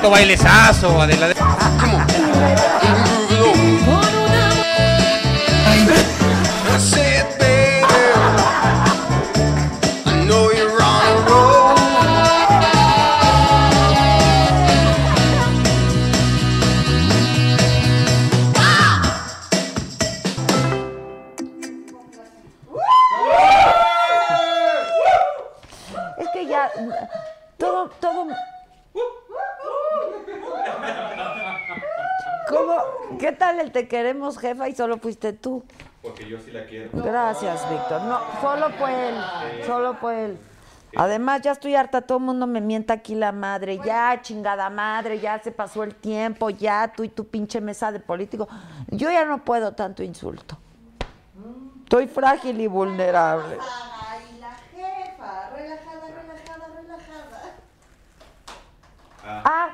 ¿Cómo bailecito, bailezazo, Adela? Jefa? Y solo fuiste tú. Porque yo sí la quiero. Gracias, Víctor. No, solo fue él. Solo fue él. Además, ya estoy harta, todo el mundo me mienta aquí la madre. Ya, chingada madre, ya se pasó el tiempo, ya tú y tu pinche mesa de político. Yo ya no puedo tanto insulto. Estoy frágil y vulnerable. Ay, la jefa, relajada, relajada, relajada. Ah,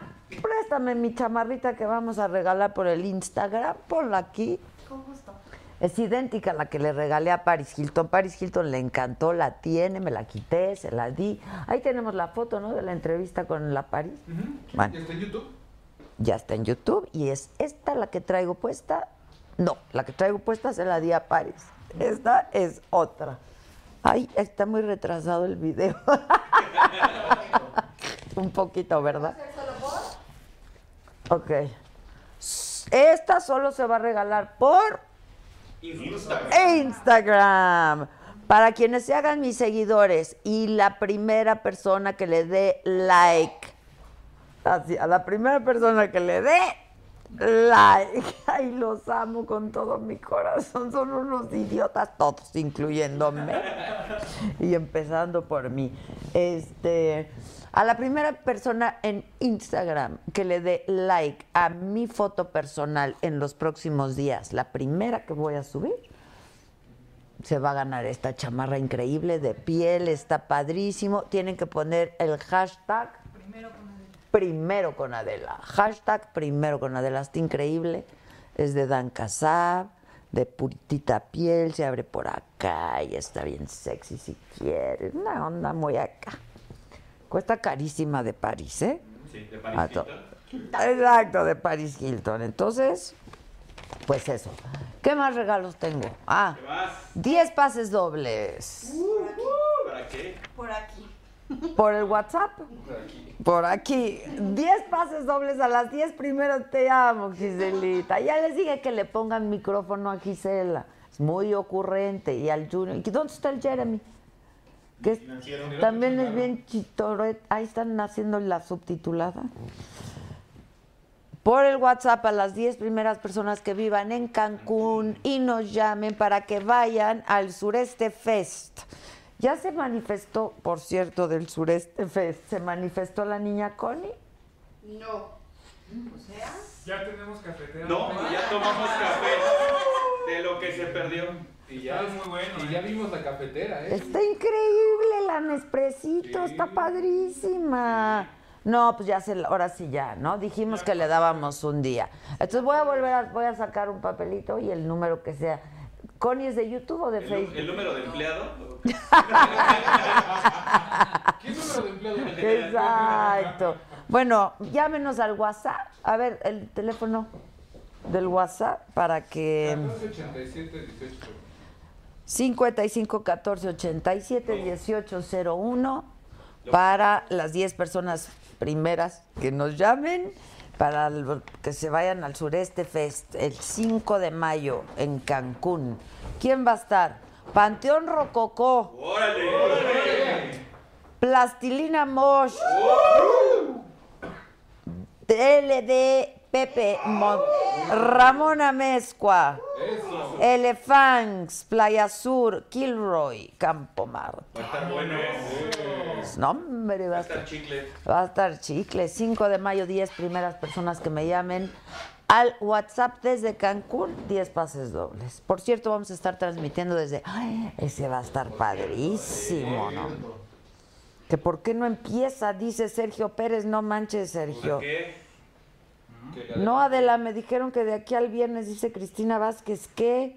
préstame mi chamarrita que vamos a regalar por el Instagram. Ponla aquí. Con gusto. Es idéntica a la que le regalé a Paris Hilton. Paris Hilton le encantó, la tiene, me la quité, se la di. Ahí tenemos la foto, ¿no? De la entrevista con la Paris. Bueno, ¿Ya está en YouTube? ya está en YouTube y es esta la que traigo puesta. No, la que traigo puesta se la di a Paris. Esta es otra. Ay, está muy retrasado el video. Un poquito, ¿verdad? Ok. Esta solo se va a regalar por Instagram. Para quienes se hagan mis seguidores y la primera persona que le dé like, así, a la primera persona que le dé like, ay, los amo con todo mi corazón, son unos idiotas todos, incluyéndome y empezando por mí. Este, a la primera persona en Instagram que le dé like a mi foto personal en los próximos días, la primera que voy a subir, se va a ganar esta chamarra increíble de piel, está padrísimo. Tienen que poner el hashtag primero con Adela. Hashtag primero con Adela, está increíble. Es de Dan Casab, de puritita piel, se abre por acá y está bien sexy si quieres. Una onda muy acá. Cuesta carísima de París, ¿eh? Sí, de to- Hilton. Exacto, de Paris Hilton. Entonces, pues eso. ¿Qué más regalos tengo? Ah, ¿Qué más? 10 pases dobles. ¿Para qué? Por aquí. ¿Por el WhatsApp? Por aquí. Por aquí. 10 pases dobles a las 10 primeros. Te amo, Giselita. Ya les dije que le pongan micrófono a Gisela. Es muy ocurrente. Y al Junior. ¿Y dónde está el Jeremy? Que también es bien chitoret. Ahí están haciendo la subtitulada. Por el WhatsApp a las 10 primeras personas que vivan en Cancún y nos llamen para que vayan al Sureste Fest. Ya se manifestó, por cierto, del Sureste Fest, se manifestó la niña Connie. No. O sea, Ya tenemos cafetera. No, ya tomamos café de lo que se perdió. Y ya. Está muy bueno. Y ya vimos la cafetera, ¿eh? Está increíble la Nespresito, está padrísima. No, pues ya se, ahora sí ya, ¿no? Dijimos que le dábamos un día. Entonces voy a volver a, voy a sacar un papelito y el número que sea. Connie es de YouTube o de El, Facebook. el número de empleado. ¿Qué número de empleado? Exacto. Bueno, llámenos al WhatsApp. A ver, el teléfono del WhatsApp para que 1487 18. 55 14 87 18 01 para las 10 personas primeras que nos llamen para que se vayan al Sureste Fest el 5 de mayo en Cancún. ¿Quién va a estar? Panteón Rococó, ¡Órale! Plastilina Mosh, DLD Pepe Mon- Ramona Mezcua, Eso. Elefangs, Playa Sur, Kilroy, Campo Marte. Va a estar bueno. No, hombre, va Va a estar estar, chicle. va a estar chicle. 5 de mayo, 10 primeras personas que me llamen al WhatsApp desde Cancún, 10 pases dobles. Por cierto, vamos a estar transmitiendo desde... ¡Ay! Ese va a estar padrísimo, ¿no? Que por qué no empieza, dice Sergio Pérez, no manches, Sergio. ¿Por qué? No, Adela, me dijeron que de aquí al viernes, dice Cristina Vázquez, que...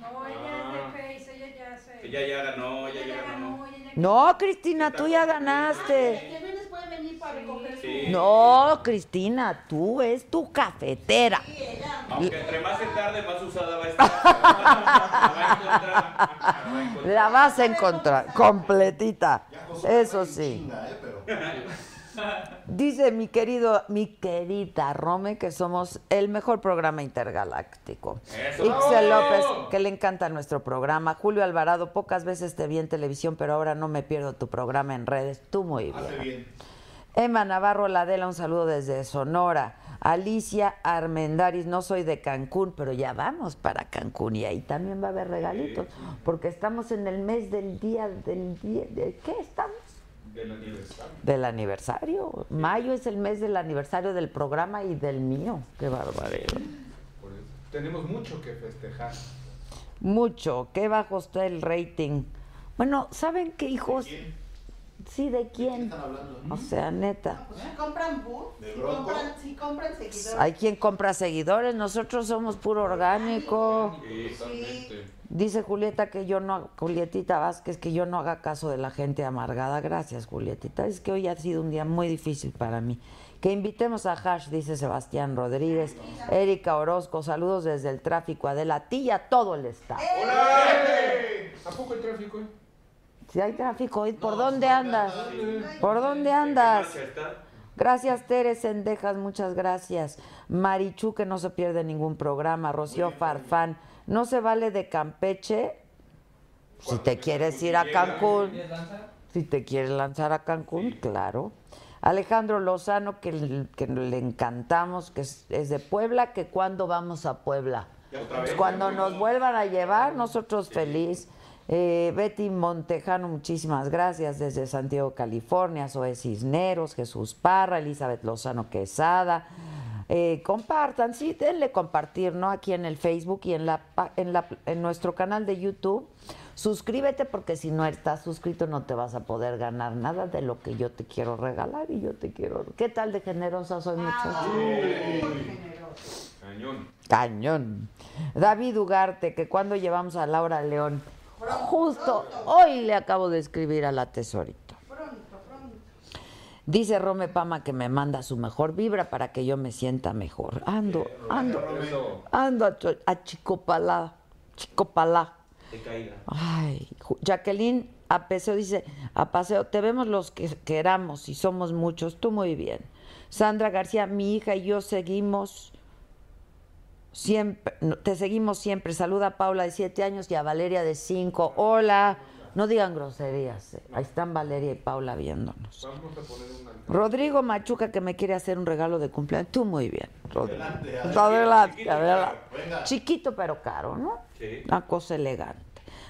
No, ella es de Face, ella ya se. Ella ya ganó, ella ella ya ganó. No, Cristina, tú ya ganaste. venir para recoger Sí, No, Cristina, tú es tu cafetera. Aunque entre más se tarde, más usada va a estar. La va a encontrar. La va a encontrar. La vas a encontrar completita. Eso sí. Dice mi querido, mi querida Rome, que somos el mejor programa intergaláctico. Eso. Ixel López, que le encanta nuestro programa. Julio Alvarado, pocas veces te vi en televisión, pero ahora no me pierdo tu programa en redes. Tú muy bien. Emma Navarro Ladela, un saludo desde Sonora. Alicia Armendaris, no soy de Cancún, pero ya vamos para Cancún y ahí también va a haber regalitos, porque estamos en el mes del día del día, ¿de qué estamos? Del aniversario. Del aniversario. Mayo es el mes del aniversario del programa y del mío. Qué barbaridad. Tenemos mucho que festejar. Mucho. Qué bajo está el rating. Bueno, ¿saben qué, hijos? Sí, ¿de quién? O sea, neta. Pues si compran si compran, si compran seguidores. Hay quien compra seguidores, nosotros somos puro orgánico. Totalmente. Dice Julieta que yo no, Julietita Vázquez, que yo no haga caso de la gente amargada. Gracias, Julietita. Es que hoy ha sido un día muy difícil para mí. Que invitemos a Hash, dice Sebastián Rodríguez. Erika Orozco, saludos desde el tráfico. Adela, a ti y a todo el estado. ¿A poco el tráfico? Si hay tráfico hoy, ¿por dónde andas? ¿Por dónde andas? Gracias, Tere Sendejas, muchas gracias. Marichu, que no se pierde ningún programa. Rocío Farfán, no se vale de Campeche. Si te quieres ir a Cancún. Si te quieres lanzar a Cancún, claro. Alejandro Lozano, que, que le encantamos, que es, es de Puebla, que cuando vamos a Puebla. Pues cuando nos vuelvan a llevar, nosotros feliz. Eh, Betty Montejano, muchísimas gracias desde Santiago, California. Zoe Cisneros, Jesús Parra, Elizabeth Lozano Quesada. Eh, compartan, sí, denle compartir, ¿no? Aquí en el Facebook y en, la, pa- en, la, en nuestro canal de YouTube. Suscríbete porque si no estás suscrito no te vas a poder ganar nada de lo que yo te quiero regalar y yo te quiero... ¿Qué tal de generosa soy, muchacho? Cañón. Cañón. David Ugarte, que cuando llevamos a Laura León, justo hoy le acabo de escribir a la tesorito. Dice Rome Pama que me manda su mejor vibra para que yo me sienta mejor. Ando, ando, ando a, a Chicopalá, Chicopalá. Ay, Jacqueline a Paseo dice, a paseo, te vemos los que queramos y somos muchos, tú muy bien. Sandra García, mi hija y yo seguimos siempre, te seguimos siempre. Saluda a Paula de siete años y a Valeria de cinco. Hola, no digan groserías. eh. Ahí están Valeria y Paula viéndonos. Vamos a poner una. Rodrigo Machuca que me quiere hacer un regalo de cumpleaños. Tú muy bien, Rodrigo. Adelante, adelante. Chiquito pero caro, ¿no? Sí. Una cosa elegante.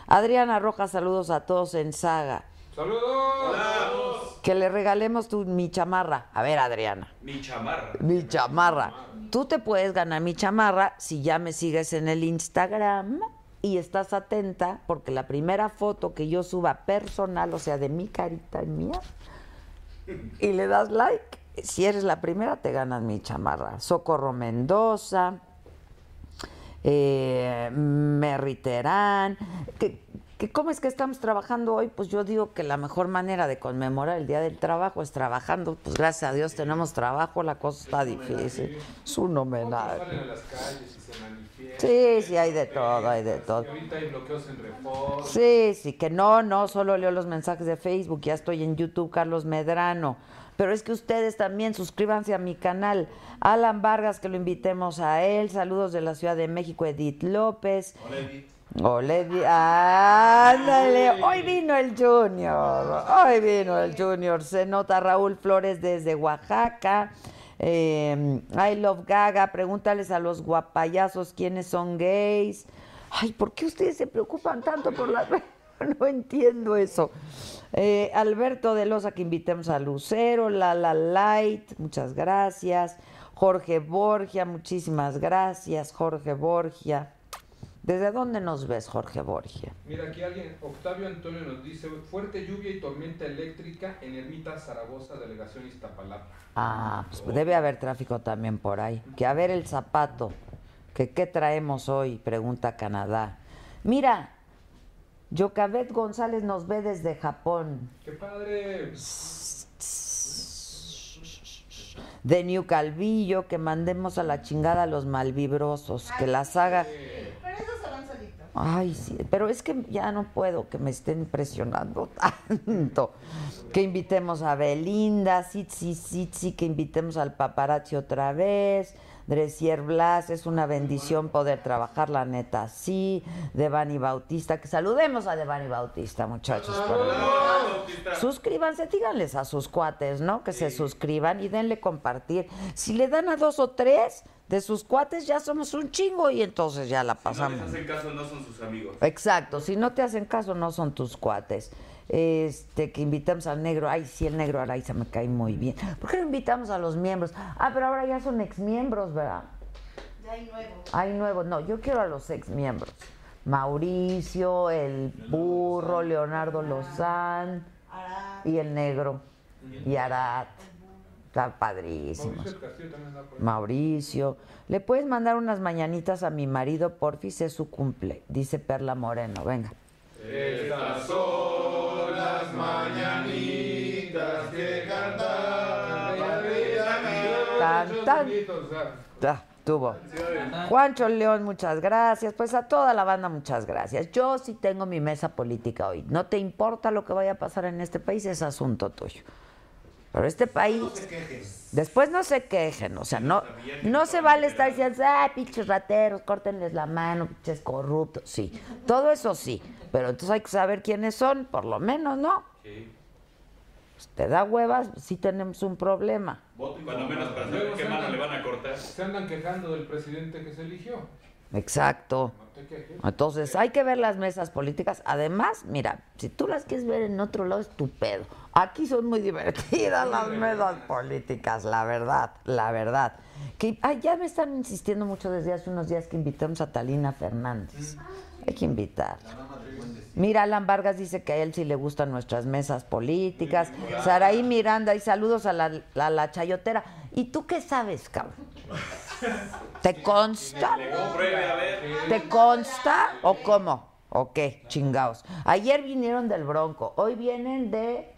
Adriana Rojas, saludos a todos en Saga. ¡Saludos! Que le regalemos tu, mi chamarra. A ver, Adriana. Mi chamarra. Mi chamarra. Tú te puedes ganar mi chamarra si ya me sigues en el Instagram y estás atenta porque la primera foto que yo suba personal, o sea, de mi carita y mía, y le das like, si eres la primera te ganas mi chamarra. Socorro Mendoza, eh, Merry Terán, que, que cómo es que estamos trabajando hoy, pues yo digo que la mejor manera de conmemorar el Día del Trabajo es trabajando, pues gracias a Dios tenemos trabajo, la cosa está difícil, es un homenaje. Sí, sí, hay de todo, hay de todo. Y ahorita hay bloqueos en Reforma. Sí, sí, que no, no, solo leo los mensajes de Facebook, ya estoy en YouTube, Carlos Medrano. Pero es que ustedes también suscríbanse a mi canal. Alan Vargas, que lo invitemos a él. Saludos de la Ciudad de México, Edith López. Hola, Edith. Ándale, hoy vino el Junior. Hoy vino el Junior. Se nota Raúl Flores desde Oaxaca. Eh, I Love Gaga. Pregúntales a los guapayazos quiénes son gays. Ay, ¿por qué ustedes se preocupan tanto por la... No entiendo eso. Eh, Alberto de Loza, que invitemos a Lucero, Lala Light, muchas gracias. Jorge Borgia, muchísimas gracias, Jorge Borgia. ¿Desde dónde nos ves, Jorge Borgia? Mira, aquí alguien, Octavio Antonio nos dice, fuerte lluvia y tormenta eléctrica en Ermita Zaragoza, delegación Iztapalapa. Ah, pues debe haber tráfico también por ahí. Que a ver el zapato, que qué traemos hoy, pregunta Canadá. Mira, Yocabet González nos ve desde Japón. ¡Qué padre! De New Calvillo, que mandemos a la chingada a los malvibrosos, que las haga... Pero esos se van solitos. Ay, sí, pero es que ya no puedo que me estén presionando tanto. Que invitemos a Belinda, Sitsi, Sitsi, que invitemos al paparazzi otra vez. Dresier Blas, es una bendición poder trabajar, la neta, sí. Devani Bautista, que saludemos a Devani Bautista, muchachos. por. Suscríbanse, díganles a sus cuates, ¿no? Que se suscriban y denle compartir. Si le dan a dos o tres de sus cuates, ya somos un chingo y entonces ya la Si no pasamos. les hacen caso, no son sus amigos. Exacto, si no te hacen caso, no son tus cuates. Este, que invitamos al negro, ay, sí, el negro Araiza me cae muy bien. ¿Por qué no invitamos a los miembros? Ah, pero ahora ya son exmiembros, ¿verdad? Ya hay nuevo. Hay nuevos, no, yo quiero a los exmiembros. Mauricio, el burro, Leonardo Lozán Arad. y el negro. Y Arat. Está padrísimo. Mauricio también por ahí. Mauricio, ¿le puedes mandar unas mañanitas a mi marido? Porfis es su cumple, dice Perla Moreno. Venga. Estas son las mañanitas que cantaba Tan, tan. Ya, tuvo. Juancho León, muchas gracias. Pues a toda la banda, muchas gracias. Yo sí tengo mi mesa política hoy. No te importa lo que vaya a pasar en este país, es asunto tuyo. Pero este país. Después no se quejen, o sea, no, no se vale estar diciendo, ah, pinches rateros, córtenles la mano, pinches corruptos. Sí, todo eso sí. Pero entonces hay que saber quiénes son, por lo menos, ¿no? Sí. Pues te da huevas, sí tenemos un problema. Cuando menos para saber qué mano le van a cortar. Se andan quejando del presidente que se eligió. Exacto. Entonces, hay que ver las mesas políticas. Además, mira, si tú las quieres ver en otro lado, es tu pedo. Aquí son muy divertidas las mesas políticas, la verdad, la verdad. Que, ay, ya me están insistiendo mucho desde hace unos días que invitemos a Talina Fernández. Hay que invitar. Mira, Alan Vargas dice que a él sí le gustan nuestras mesas políticas. Saraí Miranda, y saludos a la, a la chayotera. ¿Y tú qué sabes, cabrón? ¿Te consta? ¿Te consta o cómo? ¿O qué? Chingaos. Ayer vinieron del Bronco, hoy vienen de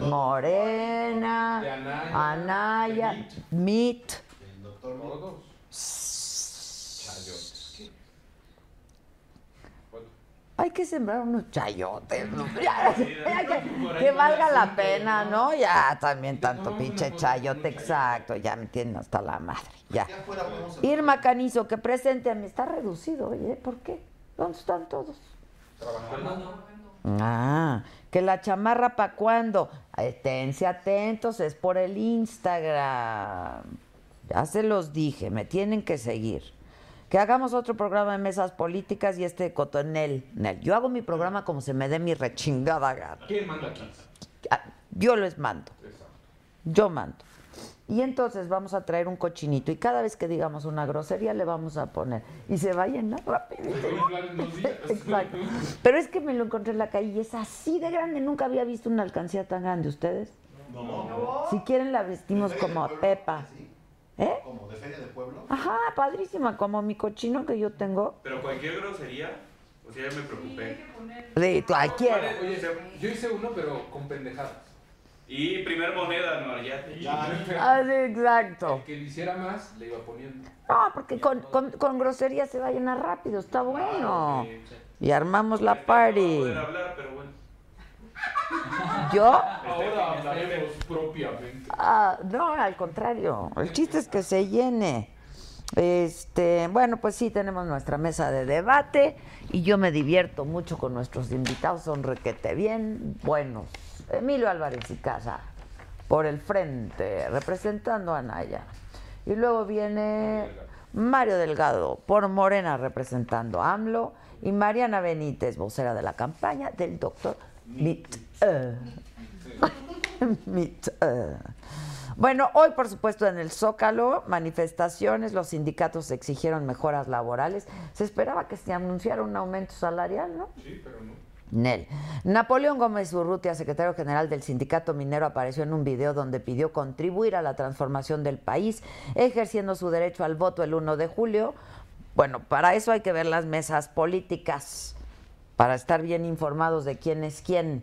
Morena, Anaya, Anaya, de Meet. Todos. Hay que sembrar unos chayotes, ¿no? Ya, ya que, que valga la pena, ¿no? Ya, también tanto pinche chayote, exacto, ya me tienen hasta la madre, ya. Irma Canizo, que presente a mí, está reducido, oye, ¿por qué? ¿Dónde están todos? Ah, que la chamarra para cuándo. Esténse atentos, es por el Instagram. Ya se los dije, me tienen que seguir. Que hagamos otro programa de mesas políticas y este cotonel. Nel. Yo hago mi programa como se me dé mi rechingada gana. ¿Quién manda aquí? Ah, Yo les mando, Exacto. yo mando. Y entonces vamos a traer un cochinito y cada vez que digamos una grosería le vamos a poner. Y se va a llenar rapidito. Exacto. Pero es que me lo encontré en la calle y es así de grande. Nunca había visto una alcancía tan grande. ¿Ustedes? No. Si quieren la vestimos como a Pepa. ¿Eh? Como de feria de pueblo. Ajá, padrísima, como mi cochino que yo tengo. Pero cualquier grosería, o sea, ya me preocupé. De cualquiera. Oye, yo hice uno, pero con pendejadas. Y primer moneda, no, ya. Ah, sí, exacto. El que le hiciera más, le iba poniendo. No, porque con, con, con grosería se va a llenar rápido, está bueno. Y armamos la No party. poder hablar, pero bueno. ¿Yo? Ahora hablaremos propiamente. Ah, no, al contrario. El chiste es que se llene. Este, bueno, pues sí, tenemos nuestra mesa de debate y yo me divierto mucho con nuestros invitados, son requete bien buenos. Emilio Álvarez y Casa, por el frente, representando a Naya. Y luego viene Mario Delgado, por Morena, representando a AMLO. Y Mariana Benítez, vocera de la campaña del doctor Mit. eh. Mit, eh. Bueno, hoy por supuesto en el Zócalo, manifestaciones, los sindicatos exigieron mejoras laborales. Se esperaba que se anunciara un aumento salarial, ¿no? Sí, pero no. Nel. Napoleón Gómez Urrutia, secretario general del Sindicato Minero, apareció en un video donde pidió contribuir a la transformación del país, ejerciendo su derecho al voto el 1 de julio. Bueno, para eso hay que ver las mesas políticas, para estar bien informados de quién es quién.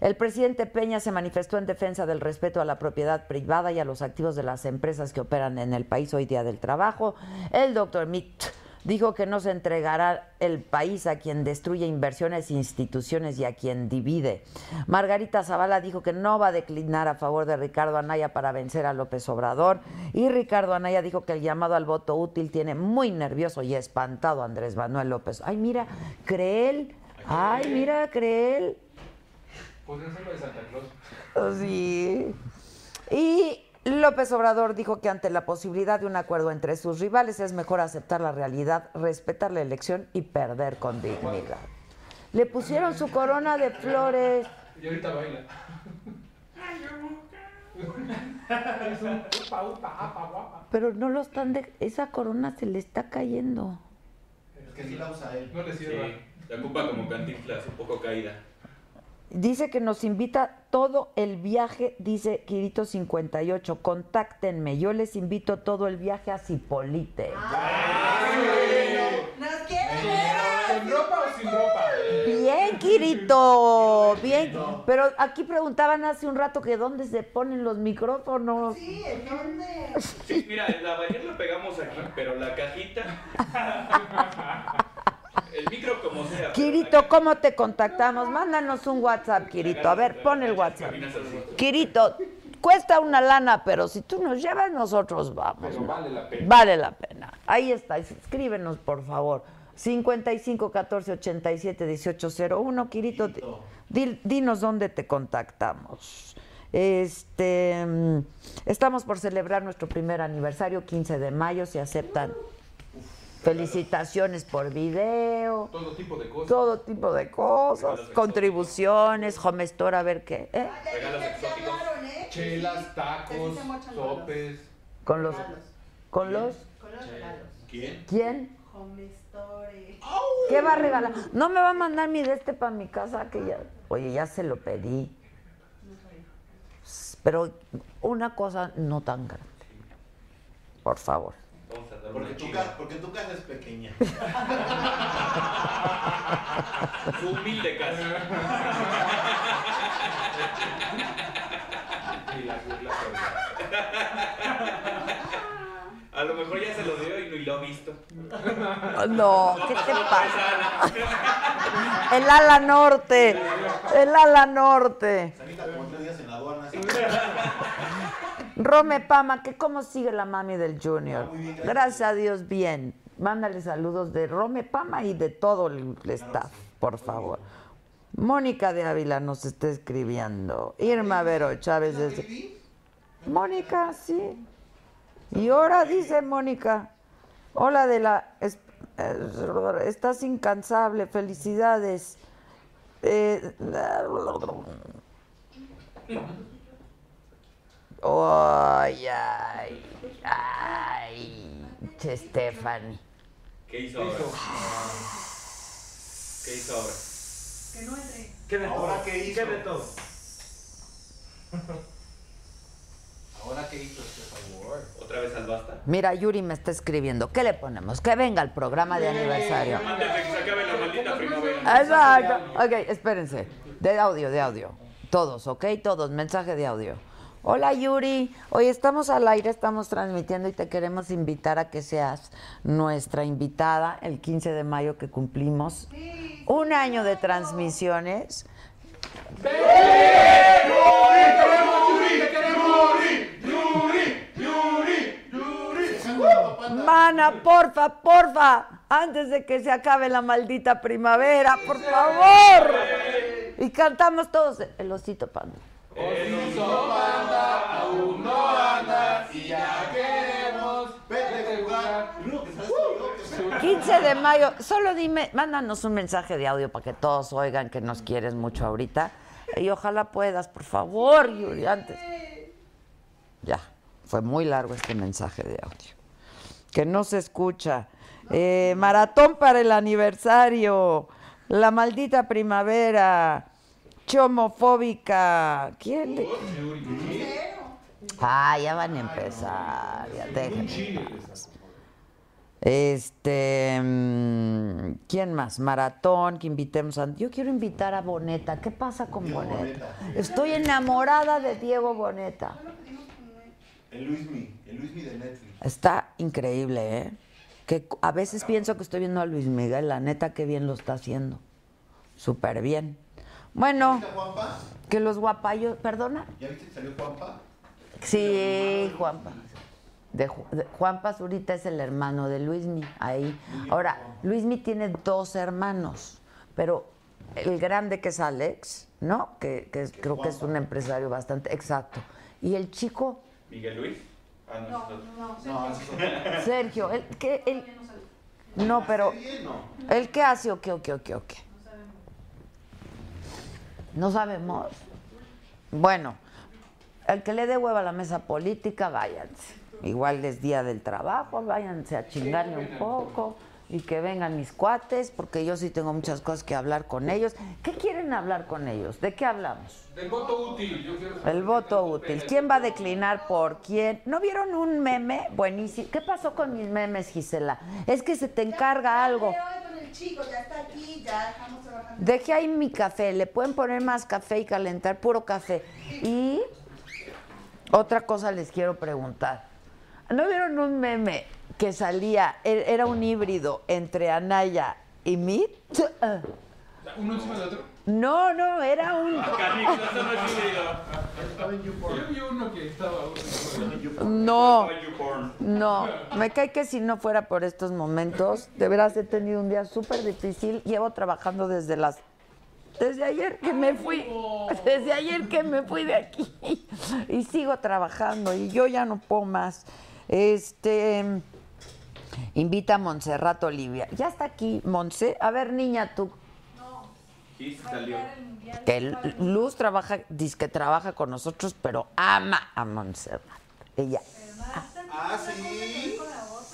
El presidente Peña se manifestó en defensa del respeto a la propiedad privada y a los activos de las empresas que operan en el país hoy día del trabajo. El doctor Mitt dijo que no se entregará el país a quien destruye inversiones instituciones y a quien divide. Margarita Zavala dijo que no va a declinar a favor de Ricardo Anaya para vencer a López Obrador. Y Ricardo Anaya dijo que el llamado al voto útil tiene muy nervioso y espantado a Andrés Manuel López. Ay, mira, Creel. Ay, mira, Creel. Podría ser lo de Santa Claus. Oh, Sí. Y López Obrador dijo que ante la posibilidad de un acuerdo entre sus rivales es mejor aceptar la realidad, respetar la elección y perder con dignidad. Le pusieron su corona de flores. Y ahorita baila. Pero no lo están de... Esa corona se le está cayendo. Es que sí la usa él. No le cierra. Sí, la ocupa como cantinflas, un poco caída. Dice que nos invita todo el viaje, dice Quirito 58. Contáctenme, yo les invito todo el viaje a Cipolite. ¡Nos quiere ver! ¿Con ropa o sin ropa? Bien, Quirito, bien. Pero aquí preguntaban hace un rato que dónde se ponen los micrófonos. Sí, ¿en dónde? Sí, mira, la bañera la pegamos aquí, pero la cajita. El micro como sea. la ¿cómo te contactamos? Mándanos un WhatsApp, Quirito. A ver, pon el WhatsApp. Quirito, cuesta una lana, pero si tú nos llevas, nosotros vamos. Pero vale la pena. Vale la pena. Ahí está. Escríbenos, por favor. 55 14 87 18 01. Quirito, di- di- dinos dónde te contactamos. Este, mm, estamos por celebrar nuestro primer aniversario, 15 de mayo. Se aceptan felicitaciones por video, Todo tipo de cosas. todo tipo de cosas, contribuciones, home store, a ver qué. ¿eh? Regalos exóticos. ¿eh? Chelas, tacos, sopes. Con los, regalos. con los, Con los regalos. ¿Quién? ¿quién? ¿Qué va a regalar? No me va a mandar mi de este para mi casa que ya. Oye, ya se lo pedí. Pero una cosa no tan grande. Por favor. Porque tu, ca- porque tu casa es pequeña. Su humilde casa. Y las burlas. A lo mejor ya se lo dio y ni lo ha visto. No, ¿qué te pasa? El ala norte. El ala norte. Sanita como tres días en la aduana. así. Rome Pama, que cómo sigue la mami del Junior. Bien, gracias. gracias. a Dios, bien. Mándale saludos de Rome Pama y de todo el staff, por favor. Mónica de Ávila nos está escribiendo. Irma Vero Chávez desde. Mónica, sí. Y ahora dice Mónica. Hola de la. es- eh, estás incansable, felicidades. Eh, Ay, ay, ay, che, Stephanie. ¿Qué hizo ahora? ¿Qué hizo ahora? Que no entre. ¿Qué de Ahora? ¿qué hizo? de todo? Ahora que hizo este favor. ¿Otra vez al basta? Mira, Yuri me está escribiendo. ¿Qué le ponemos? Que venga el programa de aniversario. Antes de que se acabe la maldita primavera. Exacto. Ok, espérense. De audio, de audio. Todos, ¿ok? Todos. Mensaje de audio. Hola Yuri, hoy estamos al aire, estamos transmitiendo y te queremos invitar a que seas nuestra invitada el 15 de mayo que cumplimos un año de transmisiones. Mana, porfa, porfa, antes de que se acabe la maldita primavera, por favor. Y cantamos todos el osito panda. Vete a jugar. Y luego que sabes todo, que 15 de mayo, solo dime, mándanos un mensaje de audio para que todos oigan que nos quieres mucho ahorita. Y ojalá puedas, por favor, Yuri, antes. Ya, fue muy largo este mensaje de audio. Que no se escucha. Eh, maratón para el aniversario. La maldita primavera. Chomofóbica. ¿Quién? le- Ah, ya van a empezar. Ya déjenme. Este, mm, ¿quién más? Maratón, que invitemos a... Yo quiero invitar a Boneta. ¿Qué pasa con Boneta? Estoy enamorada de Diego Boneta. El Luismi, el Luismi de Netflix. Está increíble, ¿eh? Que a veces pienso que estoy viendo a Luis Miguel, la neta, qué bien lo está haciendo. Súper bien. Bueno, que los guapayos... ¿Perdona? ¿Ya viste que salió Juanpa? Sí, Juanpa. De, de- Juanpa Zurita es el hermano de Luismi, ahí. Ahora, Luismi tiene dos hermanos, pero el grande que es Alex, ¿no? Que, que es- creo que es un empresario bastante exacto. Y el chico, Miguel Luis. Ah, no, no, No, No, es Sergio, el que él, no, pero. ¿el qué hace o qué o qué o qué o qué? No sabemos. Bueno, el que le dé hueva a la mesa política, váyanse. Igual es día del trabajo, váyanse a chingarle un poco y que vengan mis cuates, porque yo sí tengo muchas cosas que hablar con ellos. ¿Qué quieren hablar con ellos? ¿De qué hablamos? Del voto útil, yo quiero saber El voto útil. ¿Quién va a declinar por quién? ¿No vieron un meme buenísimo? ¿Qué pasó con mis memes, Gisela? Es que se te encarga algo. El chico, ya está aquí, ya estamos trabajando. Dejé ahí mi café, le pueden poner más café y calentar puro café. Y otra cosa les quiero preguntar. ¿No vieron un meme que salía, e- era un híbrido entre Anaya y Mit? ¿Uno encima del otro? No, no, era un... No. Yo vi uno que estaba no. Me cae que si no fuera por estos momentos, de veras he tenido un día súper difícil. Llevo trabajando desde las desde ayer que me fui, desde ayer que me fui de aquí y sigo trabajando y yo ya no puedo más. Este invita a Montserrat Olivia. Ya está aquí, Monse. A ver, niña, tú Sí, salió. que Luz trabaja, dice que trabaja con nosotros, pero ama a Montserrat. Ella. Ah, sí.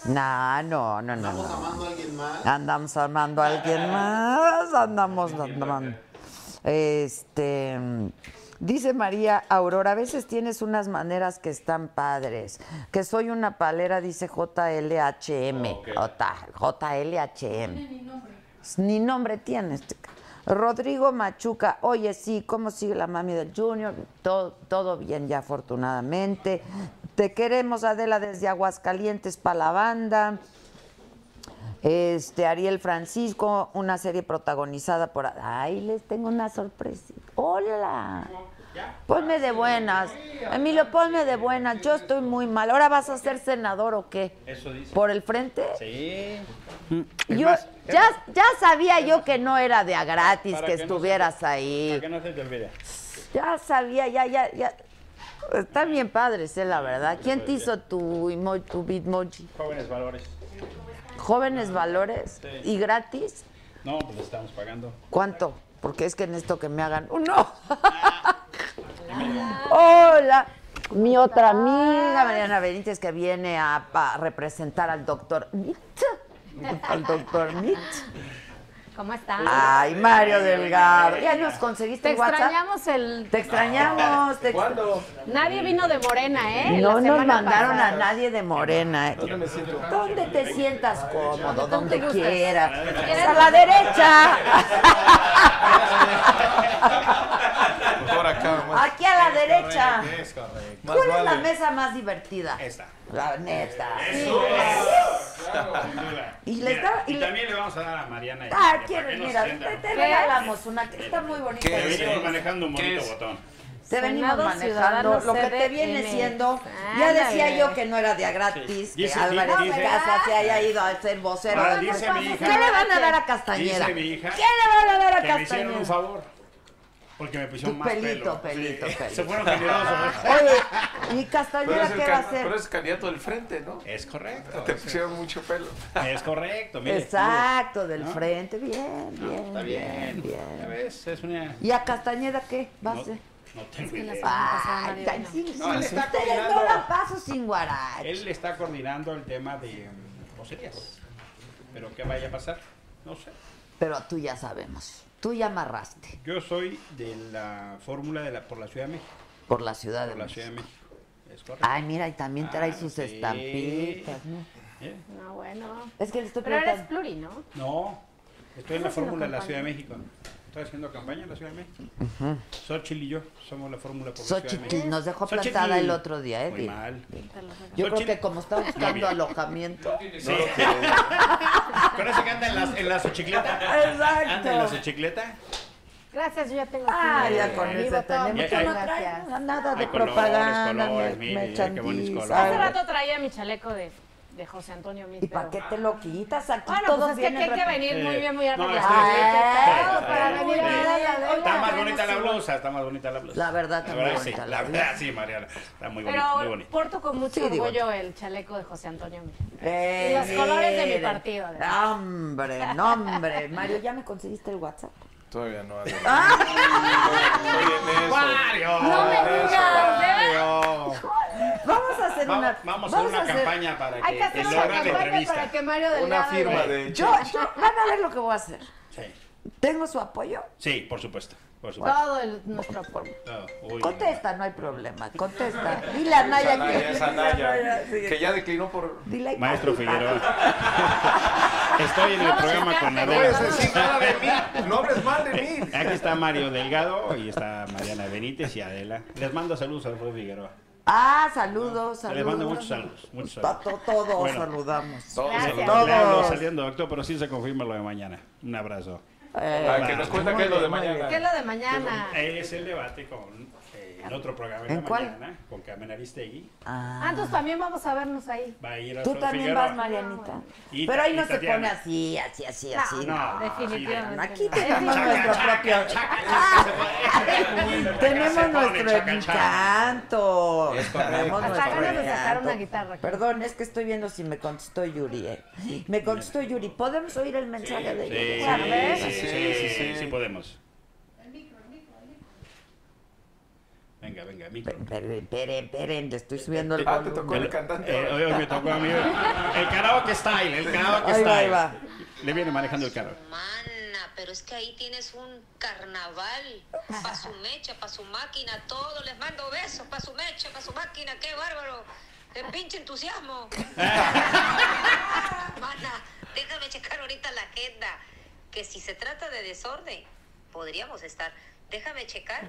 No, no, no, no, no. amando a alguien más. Andamos amando a alguien más, andamos amando. Este, dice María Aurora, a veces tienes unas maneras que están padres. Que soy una palera, dice JLHM. Ok. J- JLHM. Ni nombre tiene este. Rodrigo Machuca, oye, sí, ¿cómo sigue la mami del Junior? Todo, todo bien ya, afortunadamente. Te queremos, Adela, desde Aguascalientes para la banda. Este, Ariel Francisco, una serie protagonizada por... Ay, les tengo una sorpresa. Hola. Ponme de buenas. Emilio, ponme de buenas. Yo estoy muy mal. ¿Ahora vas a ser senador o qué? Eso dice. ¿Por el frente? Sí. Yo ya, ya sabía yo que no era de a gratis que no se- estuvieras ahí. Para que no se te olvide. Ya sabía, ya, ya, ya. Están bien padres, eh, la verdad. ¿Quién te hizo tu, emo- tu bitmoji? Jóvenes valores. ¿Jóvenes valores? Sí. ¿Y gratis? No, pues estamos pagando. ¿Cuánto? Porque es que en esto que me hagan. ¡Uno! Hola. Mi otra amiga, Mariana Benítez, que viene a, representar al doctor Mitch. Al doctor Mitch. ¿Cómo estás? Ay, Mario Delgado. ¿Ya nos conseguiste Te el WhatsApp? extrañamos el... Te extrañamos. Te extra- Nadie vino de Morena, ¿eh? No La nos semana mandaron pasada. a nadie de Morena. ¿eh? ¿Dónde te sientas cómodo? Donde gustes. quieras. A la derecha. Por acá, más. Aquí a la derecha. Es correcto. ¿Cuál es la mesa más divertida? Esta. La neta. Eso es. Claro, sin duda. Y le Mira, y y le- también le vamos a dar a Mariana. y Ah, que quieres, mira, te, te regalamos una que está muy bonita. ¿Qué Te es? venimos manejando un ¿Qué bonito es? botón. Te venimos Senado manejando lo que te viene CDMX. siendo. Ya decía yo que no era de a gratis, Sí. que Dice- Álvarez dice- Casa se haya ido a ser vocero. Ahora dice mi hija- ¿Qué le van a dar a Castañeda? Dice mi hija ¿Qué le van a dar a Que me hicieron un Castañeda? favor. Porque me pusieron más pelito, pelo. pelito, Sí. pelito. Se fueron generosos. Oye, ¿y Pero Castañeda es, qué va a hacer? pero es candidato del frente, ¿no? Es correcto. Te pusieron mucho pelo. Es correcto. Mire, Exacto, del ¿No? frente. Bien, bien, Está bien, bien. Ya ves, es una. ¿Y a Castañeda qué va a No, hacer? no tengo que la idea. vino. sí, No, él está no coordinando. paso sin guarache. Él está coordinando el tema de mm, groserías. Pero ¿qué vaya a pasar? No sé. Pero tú ya sabemos. Tú ya amarraste Yo soy de la fórmula de la por la Ciudad de México. por la Ciudad de Por la México. Ciudad de México. Es correcto. Ay, mira, y también trae Ah, sus sí. estampitas, ¿no? ¿Eh? No, bueno. Es que le estoy Pero eres pluri, ¿no? No, estoy en la fórmula de la. Ciudad de México. Estoy haciendo campaña en la Ciudad de México. Xochitl y yo somos la fórmula por la Ciudad de Xochitl México. nos dejó Xochitl. plantada el otro día, ¿eh? Muy mal. Yo creo Xochitl. que como está No, buscando alojamiento. Sí. Con eso que anda en la, en la Xochicleta. Exacto. Anda en la Xochicleta. Gracias, yo ya tengo Ah, aquí. ya con eso tenemos. Yo no traigo nada de Hay colores, propaganda, colores, me, mire, me qué colores. Hace rato traía mi chaleco de, de José Antonio Mid. ¿Y para qué te lo quitas? Aquí Bueno, todos pues es que aquí hay que venir muy Eh, bien, muy no, arreglado. Ah, para venir Está más bonita la blusa, está más bonita la blusa. La verdad está La muy verdad, sí, bonita la la verdad, sí, Mariana. Está muy bonito, muy Pero bonito. porto con mucho Sí, digo. orgullo el chaleco de José Antonio. Eh, Y los colores de mi partido. Hombre, no, hombre. Mario, ¿ya me conseguiste el WhatsApp? Todavía no. Ah. Estoy en eso. Mario. No me digas, ¿de Mario. Vamos a hacer Vamos, una... vamos a hacer una campaña para Hay que, que que hacer una campaña entrevista. para que Mario Delgado... Una firma de Yo, yo, van a ver lo que voy a hacer. Sí. ¿Tengo su apoyo? Sí, por supuesto. Por supuesto. Todo el, nuestro apoyo. Uy, Contesta, no hay problema. Contesta. Dile a Naya que... es Anaya, Sí. que ya declinó por... Dile Maestro Figueroa. Estoy en el programa con No Adela. decir nada de mí. No hables mal de mí. Aquí está Mario Delgado y está Mariana Benítez y Adela. Les mando saludos a Alfredo Figueroa. Ah, saludos, saludos. Les mando muchos saludos. Muchos saludos. to- Todos Bueno. saludamos. Todos Todos. saliendo, doctor, pero sí se confirma lo de mañana. Un abrazo. Eh, Ah, que nos cuenta qué es lo de mañana. ¿Qué es lo de mañana? Es el debate con eh, el otro programa en ¿En la cuál? mañana, con Carmen Aristegui. Ah. Ah, entonces también vamos a vernos ahí. Va a ir a Tú también Figueroa. vas, Marianita. Y Pero ahí no se Tatiana. pone así, así, así, No, así. no, definitivamente. Aquí tenemos nuestro propio... Tenemos nuestro encanto. Tenemos una guitarra. Perdón, es que estoy viendo si me contestó Yuri. eh. Me contestó Yuri. ¿Podemos oír el mensaje de Yuri? Sí, Claro, sí, ¿ves? sí, sí, sí, sí, sí podemos. Venga, venga, micro. Esperen, esperen, esperen, le estoy subiendo el Ah, te tocó el cantante. Eh, hoy me tocó a mí. El karaoke style, el karaoke Ahí style. va, ahí va. Le viene manejando el carro. Mana, pero es que ahí tienes un carnaval. Pa' su mecha, pa' su máquina, todo. Les mando besos, pa' su mecha, pa' su máquina. ¡Qué bárbaro! ¡Qué pinche entusiasmo! Mana, déjame checar ahorita la agenda. Que si se trata de desorden, podríamos estar. Déjame checar,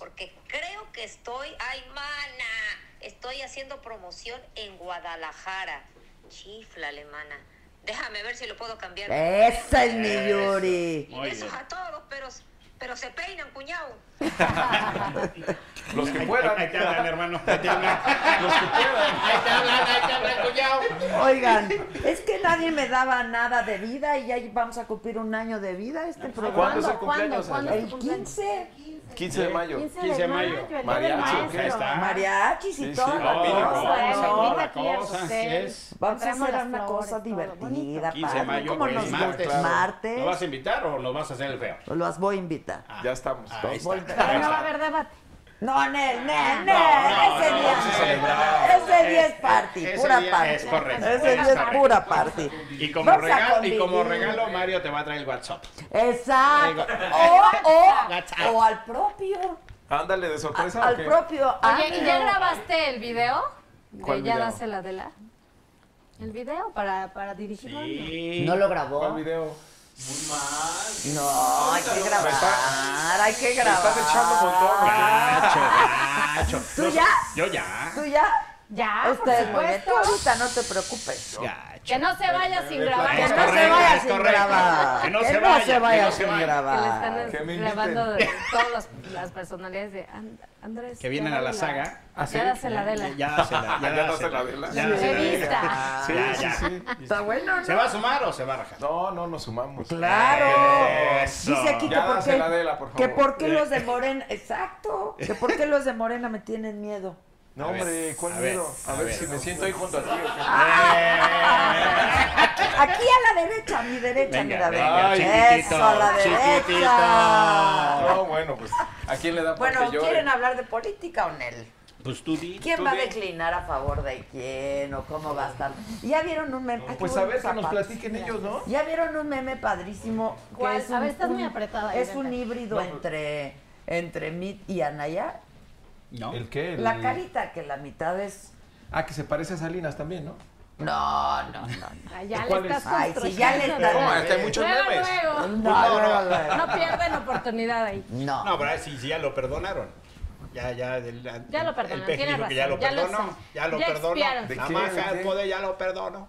porque creo que estoy. ¡Ay, mana! Estoy haciendo promoción en Guadalajara. Chiflale, mana. Déjame ver si lo puedo cambiar. Esa es mi Yuri. Besos a todos, pero, pero se peinan, cuñado. Los que puedan. Ahí te hablan, hermano. Ahí te hablan. Los que puedan. Ahí te hablan, ahí te hablan, cuñado. Oigan, es que nadie me daba nada de vida y ya vamos a cumplir un año de vida este programa. ¿Cuándo es el ¿Cuándo? cumpleaños? ¿Cuándo? Adela? El 15. 15 de mayo. 15 15 de mayo, mayo. el día del Mariachi, maestro. Ahí está. Mariachis y Sí, sí. todo. Bueno, no, la cosa es... Vamos a hacer una cosa divertida. 15 de mayo, ¿Cómo pues, nos martes. Claro. Martes. ¿Lo vas a invitar o nos vas a hacer el feo? Los voy a invitar. Ah, Ya estamos. Ahí está. Pero no va a haber debate. No, Nel, Nel, Nel, no, ese no, día. Ese día es party, Ese pura día party. es correcto, Ese es día es pura party. Y como, regalo, y como regalo, Mario te va a traer el WhatsApp. Exacto. O, o, o al propio. Ándale, de sorpresa. Al propio. Oye, ¿y ya grabaste el video? De ¿Cuál ya video? dásela de la. El video para, para dirigirlo. Sí. No lo grabó. ¿Cuál video? No, hay que grabar, hay que Me grabar. estás echando con todo. Gacho, gacho. ¿Tú ya? Yo ya. ¿Tú ya? Ya, por bien. Tú supuesto. ahorita no te preocupes. Que no se vaya sin grabar. Que no se vaya sin grabar. Que no se vaya, que sin le grabar. están Que me grabando inviten. de todas las, personalidades de And- Andrés. Que vienen a la saga. ¿Ah, sí? Ya dásela de la. Ya dásela, ya la- Ya de la-. Sí, Ya, sí, ya. sí. Está bueno, ¿no? ¿Se va a sumar o se va a rajar? No, no, nos sumamos. Claro. Eso. Dice aquí que por por por qué los de Morena, exacto, que por qué los de Morena me tienen miedo. No, A ver, hombre, ¿cuál a miedo? A, a ver, ver. si me siento ahí junto a ti. ¿o qué? Aquí, a la derecha, a mi derecha, Venga, mira, venga, Eso, a la chiquitito. derecha. No, bueno, pues, ¿a quién le da Bueno? ¿quieren hablar de política o Nel? Pues tú di. ¿Quién Tú va a declinar a favor de quién o cómo va a estar? ¿Ya vieron un meme? Pues a ver que nos platiquen ellos, ¿no? ¿Ya vieron un meme padrísimo? que ¿Cuál? es A un- ver, estás muy apretada Es un híbrido No, pues- entre, entre Mit y Anaya. ¿No? ¿El qué? El- La carita, que la mitad es... Ah, que se parece a Salinas también, ¿no? No, no, no. Ay, ya le ¿Cuál estás es? Ay, sí, ya le estás- No, es que hay muchos Luego, memes. luego. No, No, luego. no pierden oportunidad ahí. No. No, pero sí, sí, ya lo perdonaron. Ya, ya, el, Ya lo perdonan, El peje que ya lo razón, ya lo. Ya lo. ¿De La maja ya lo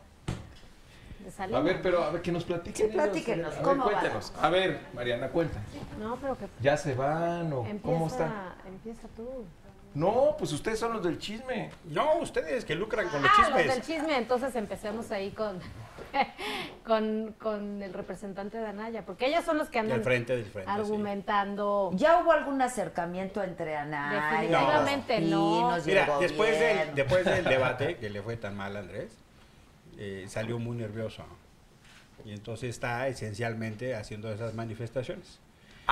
Salinas. A ver, pero a ver que nos platiquen. Sí, platíquenos, A ver, ¿cómo va? cuéntenos. A ver, Mariana, cuenta. No, pero que ¿Ya se van o empieza, cómo está? empieza tú. No, pues ustedes son los del chisme. No, ustedes que lucran con los Ah, los chismes. del chisme, entonces empecemos ahí con, con, con el representante de Anaya, porque ellos son los que andan Del frente, del frente. sí. argumentando. ¿Ya hubo algún acercamiento entre Anaya, Definitivamente los no. y Mira, después del, después del debate que le fue tan mal a Andrés, eh, salió muy nervioso. Y entonces está esencialmente haciendo esas manifestaciones.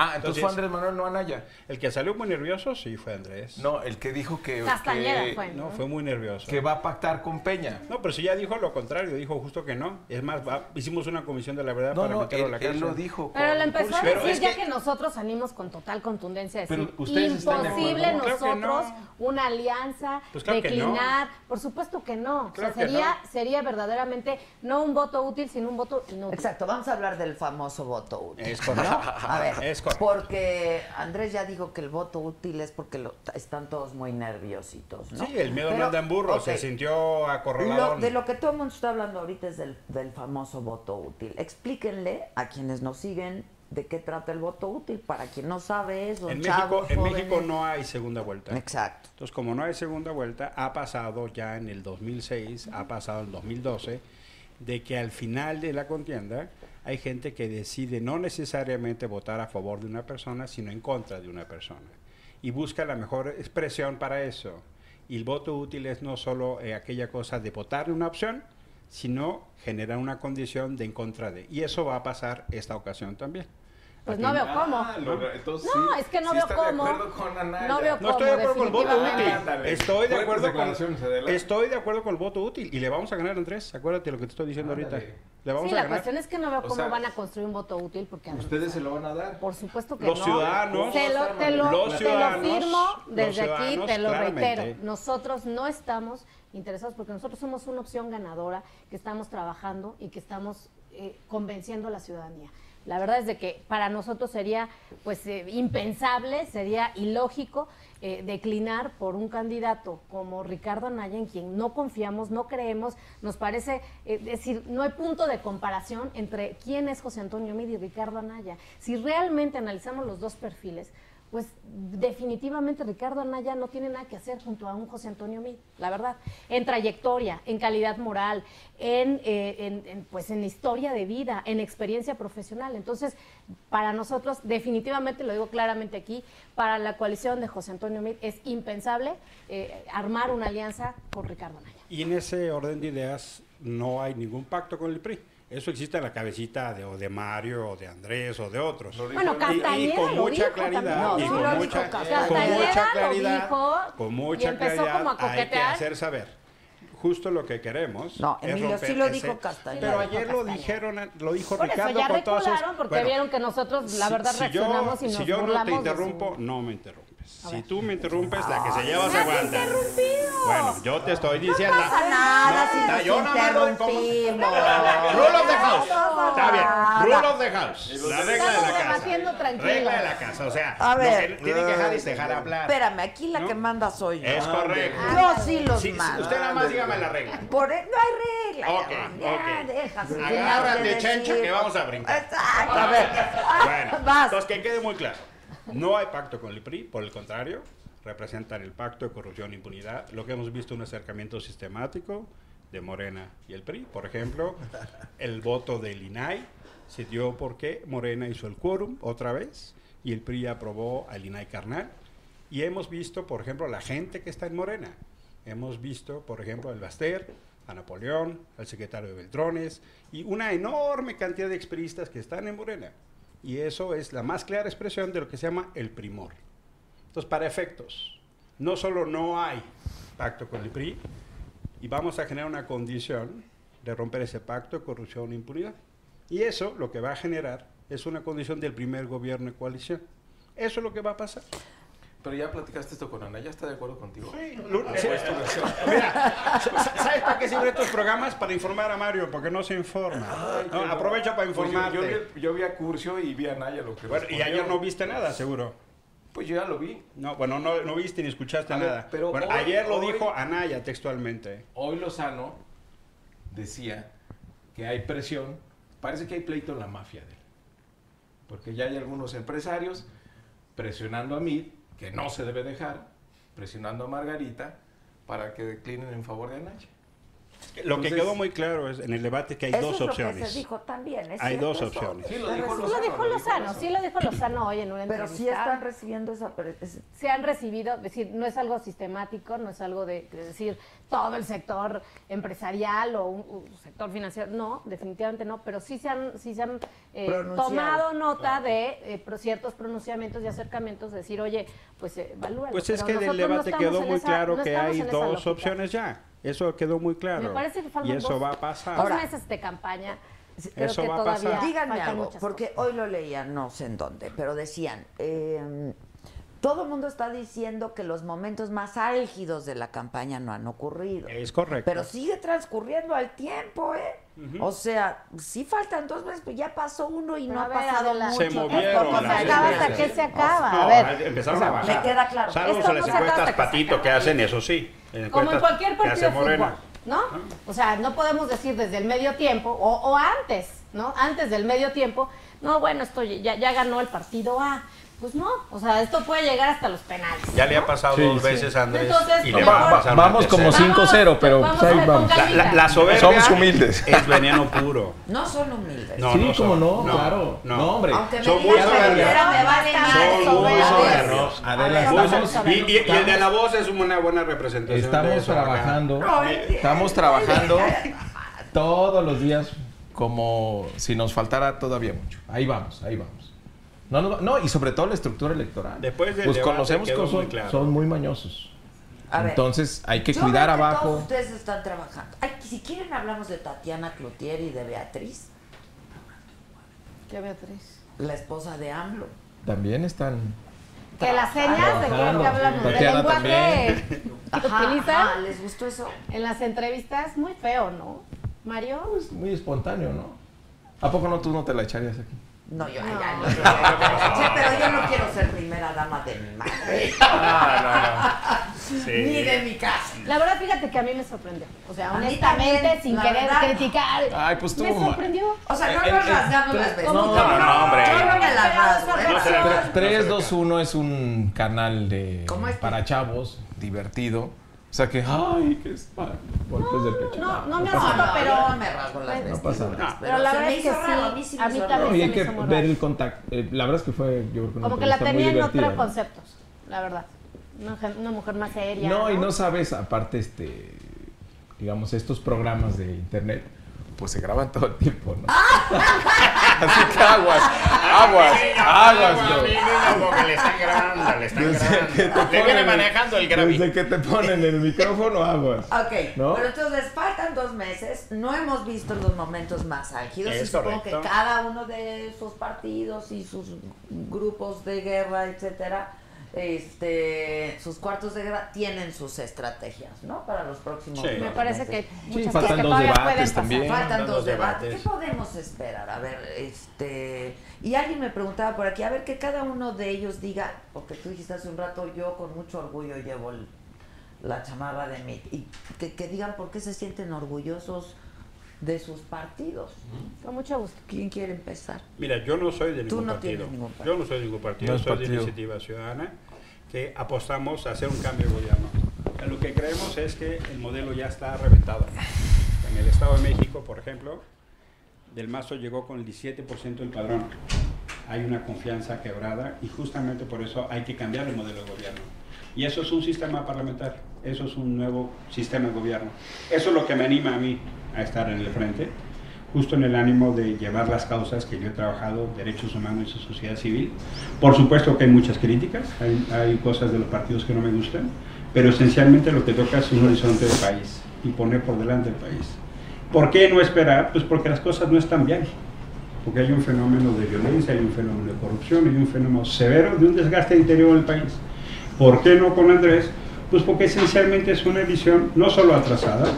Ah, entonces, Entonces- fue Andrés Manuel, no Anaya. El que salió muy nervioso, sí, fue Andrés. No, el que dijo que, Castañeda que, fue. No, fue muy nervioso. que va a pactar con Peña. No, pero si ya dijo lo contrario, dijo justo que no. Es más, va- hicimos una comisión de la verdad No, para no, meterlo él, a la él cárcel. lo dijo. Pero lo empezó a decir es ya que- que nosotros salimos con total contundencia decir Pero ustedes están de imposible nosotros no. una alianza, Pues claro declinar, por supuesto que no. Claro o sea, que sería, no. sería verdaderamente no un voto útil, sino un voto inútil. Exacto, vamos a hablar del famoso voto útil. Es correcto. A ver, Es correcto. Porque Andrés ya dijo que el voto útil es porque lo- están todos muy nerviositos, ¿no? Sí, el miedo Pero, manda en burro, se sintió acorralado. de lo que todo el mundo está hablando ahorita es del, del famoso voto útil. Explíquenle a quienes nos siguen de qué trata el voto útil, para quien no sabe eso. En México, chavos, en México no hay segunda vuelta. Exacto. Entonces, como no hay segunda vuelta, ha pasado ya en el 2006, ha pasado en el 2012, de que al final de la contienda hay gente que decide no necesariamente votar a favor de una persona, sino en contra de una persona. Y busca la mejor expresión para eso. Y el voto útil es no solo eh, aquella cosa de votar una opción, sino generar una condición de en contra de. Y eso va a pasar esta ocasión también. Pues no veo cómo. Ah, No, es que no veo cómo. No veo No estoy de acuerdo con el voto útil. Estoy de acuerdo con. Estoy de acuerdo con el voto útil y le vamos a ganar Andrés. Acuérdate lo que te estoy diciendo ahorita. Le vamos Sí, a la ganar. cuestión es que no veo O cómo sea, van a construir un voto útil porque Ustedes se lo van a dar. por supuesto que Los no. ciudadanos- te lo, te lo, Los te lo ciudadanos- firmo los desde aquí, ciudadanos, te lo claramente. reitero. Nosotros no estamos interesados porque nosotros somos una opción ganadora que estamos trabajando y que estamos eh, convenciendo a la ciudadanía. La verdad es de que para nosotros sería pues eh, impensable, sería ilógico eh, declinar por un candidato como Ricardo Anaya en quien no confiamos, no creemos, nos parece, eh, decir, no hay punto de comparación entre quién es José Antonio Mid y Ricardo Anaya. Si realmente analizamos los dos perfiles, pues definitivamente Ricardo Anaya no tiene nada que hacer junto a un José Antonio Mid, la verdad, en trayectoria, en calidad moral, en, eh, en- en, pues en historia de vida, en experiencia profesional. Entonces, para nosotros, definitivamente, lo digo claramente aquí, para la coalición de José Antonio Mid es impensable eh, armar una alianza con Ricardo Anaya. Y en ese orden de ideas no hay ningún pacto con el PRI. Eso existe en la cabecita de, o de Mario, o de Andrés, o de otros. Bueno, Y- y, Castañeda con lo mucha dijo claridad, también. y con, mucha, dijo con Castañeda. mucha Castañeda lo claridad, dijo con y mucha empezó claridad como a hay que hacer saber. Justo lo que queremos. No, es Emilio, romper sí lo ese- dijo Castañeda. Pero ayer lo Castañeda. dijeron, lo dijo Por eso Ricardo ya con todos sus- porque Bueno, vieron que nosotros, la si- verdad, si reaccionamos yo, y nos Si yo no te su- interrumpo, no me interrumpes. Si ver. tú me interrumpes, la que se lleva se ¡Me has aguanta. interrumpido! Bueno, yo te estoy diciendo. No pasa nada No, si nos yo nada más como- interrumpimos. Rule of the house. No Está bien. Rule of the house. La regla de la casa. Regla de la casa. O sea, A lo ver. que tienen que dejar es dejar hablar. Espérame, aquí la ¿No? que manda soy yo. Es correcto. Yo sí los Sí, mando. usted nada más dígame la regla. Por e- no hay regla. Ok, ya, ok. déjase, Agárrate, chencha, que vamos a brincar. Exacto, a ver. Bueno, Vas. entonces que quede muy claro. No hay pacto con el PRI, por el contrario, representan el pacto de corrupción e impunidad. Lo que hemos visto un acercamiento sistemático de Morena y el PRI. Por ejemplo, el voto del INAI se dio porque Morena hizo el quórum otra vez y el PRI aprobó al INAI carnal. Y hemos visto, por ejemplo, la gente que está en Morena. Hemos visto, por ejemplo, el Baster, a Napoleón, al secretario de Beltrones y una enorme cantidad de experistas que están en Morena. Y eso es la más clara expresión de lo que se llama el primor. Entonces, para efectos, no solo no hay pacto con el PRI, y vamos a generar una condición de romper ese pacto de corrupción e impunidad. Y eso lo que va a generar es una condición del primer gobierno de coalición. Eso es lo que va a pasar. Pero ya platicaste esto con Ana, ¿ya está de acuerdo contigo? Sí, Ah, Lu- pues, sí. Mira, ¿sabes para qué sirven estos programas? Para informar a Mario, porque no se informa. Ay, No, qué no. aprovecha para Pues yo- informarte. yo, vi, yo vi a Curcio y vi a Naya lo que Bueno, y ayer no viste nada, seguro. Pues yo ya lo vi. No, bueno, no, no viste ni escuchaste ver, nada. pero Bueno, hoy- ayer lo hoy- dijo Anaya textualmente. Hoy Lozano decía que hay presión, parece que hay pleito en la mafia de él. Porque ya hay algunos empresarios presionando a Mid, que no se debe dejar, presionando a Margarita para que declinen en favor de Anaya. Lo que quedó muy claro es en el debate que hay Eso dos es lo opciones. que se dijo también. ¿es Hay dos eso? opciones. Sí, lo Pero dijo sí Sí Lozano. lo dijo Lozano, Lozano. sí lo dijo Lozano hoy en una Pero sí entrevista. están recibiendo esa... se han recibido, es decir, no es algo sistemático, no es algo de, de decir todo el sector empresarial o un, un sector financiero, no, definitivamente no, pero sí se han, sí se han eh, tomado nota de eh, ciertos pronunciamientos y acercamientos, de decir, oye, pues eh, evalúalo. Pues es pero que del no debate quedó muy esa- claro no que hay dos lógica. opciones ya. Eso quedó muy claro. Me parece que faltan y eso dos, va a pasar. dos Ahora- meses de campaña. Creo Eso que va a pasar. Díganme algo, porque cosas. hoy lo leía, no sé en dónde, pero decían, eh, todo el mundo está diciendo que los momentos más álgidos de la campaña no han ocurrido. Es correcto. Pero sigue transcurriendo al tiempo, ¿eh? O sea, sí faltan dos meses, pues ya pasó uno y Pero no a ha ver, pasado mucho. Se movieron se las se acaba hasta que se acaba. No, a ver, empezaron o sea, a bajar. me queda claro. Salvo Esto las no encuestas que patito acabe. que hacen, eso sí. en Como en cualquier que partido de fútbol. ¿no? O sea, no podemos decir desde el medio tiempo o, o antes, ¿no? Antes del medio tiempo, no, bueno, esto ya, ya ganó el partido A. Pues no, o sea, esto puede llegar hasta los penales. Ya le ha pasado Sí, dos sí. veces a Andrés Entonces, y le va a pasar vamos como tercera. 5-0, pero Vamos pues ahí vamos. La, la- la soberbia Somos humildes. es veneno puro. No son humildes. No, sí, no como no, No, claro. no. No, hombre. Aunque me Son muy soberbios. Son muy soberbios. Adela, y, y- y el de la voz es una buena representación. de Estamos eso trabajando, estamos trabajando todos los días como si nos faltara todavía mucho. Ahí vamos, ahí vamos. No, no, no, y sobre todo la estructura electoral. Después del pues conocemos que son, muy claro. son muy mañosos. A ver. Entonces hay que Yo cuidar que abajo. Todos ustedes están trabajando. Ay, si quieren hablamos de Tatiana Cloutier y de Beatriz, ¿Qué Beatriz? la esposa de AMLO. También están. Que las señas de qué, hablamos, del Tatiana lenguaje que Ajá, utilizan ajá, ¿Les gustó eso? en las entrevistas, muy feo, ¿no? Mario, Es muy espontáneo, ¿no? ¿A poco no tú no te la echarías aquí? No, yo, No. ya, no, pero yo no quiero ser primera dama de mi madre. Sí. Ni de mi casa. la verdad, fíjate que a mí me sorprendió. O sea, A honestamente, también, sin querer verdad. criticar, Ay, pues tú, me sorprendió. O sea, no Eh, nos eh, rasgamos eh, las vestiduras. ¿cómo No, no, hombre. Yo no me las rasgo, ¿eh? No se la- Tre- 321 es un canal de ¿Cómo para chavos, divertido. O sea que, ay, qué espanto. Golpes del pecho. No, no me No, asusta, no, pero. no me rasgo las No pasa nada. Pero la verdad me es que sí, a mí me también y hay me que ver el contacto. Eh, la verdad es que fue, yo creo que Como que la tenía en otros conceptos, la verdad. Una mujer más seria. No, y no sabes, aparte, este, digamos, estos programas de internet, pues se graban todo el tiempo, ¿no? Así que aguas, aguas, aguas, porque le están grabando, le están Desde que te grabando. Le viene manejando el Grammy. Desde que te ponen el micrófono, aguas. Ok, ¿No? pero entonces faltan dos meses, no hemos visto los momentos más álgidos Es y supongo correcto. que cada uno de sus partidos y sus grupos de guerra, etcétera, este, sus cuartos de guerra tienen sus estrategias, ¿no? Para los próximos Sí. dos Me parece meses. que muchas faltan cosas que dos debates pueden pasar. también. Faltan Faltan dos dos debates. debates. ¿Qué podemos esperar? A ver, este. Y alguien me preguntaba por aquí, a ver, que cada uno de ellos diga, porque tú dijiste hace un rato, yo con mucho orgullo llevo el- la chamarra de mí, y que, que digan por qué se sienten orgullosos de sus partidos. Con mucho gusto. ¿Quién quiere empezar? Mira, yo no soy de Tú ningún no partido. tienes ningún partido. Yo no soy de ningún partido, No soy de partido. Iniciativa Ciudadana, que apostamos a hacer un cambio de gobierno. En lo que creemos es que el modelo ya está reventado. En el Estado de México, por ejemplo, Del Mazo llegó con el 17% del padrón. Hay una confianza quebrada y justamente por eso hay que cambiar el modelo de gobierno. Y eso es un sistema parlamentario, eso es un nuevo sistema de gobierno. Eso es lo que me anima a mí a estar en el frente, justo en el ánimo de llevar las causas que yo he trabajado, derechos humanos y sociedad civil. Por supuesto que hay muchas críticas, hay, cosas de los partidos que no me gustan, pero esencialmente lo que toca es un horizonte de país y poner por delante el país. ¿Por qué no esperar? Pues porque las cosas no están bien. Porque hay un fenómeno de violencia, hay un fenómeno de corrupción, hay un fenómeno severo de un desgaste interior del país. ¿Por qué no con Andrés? Pues porque esencialmente es una visión no solo atrasada,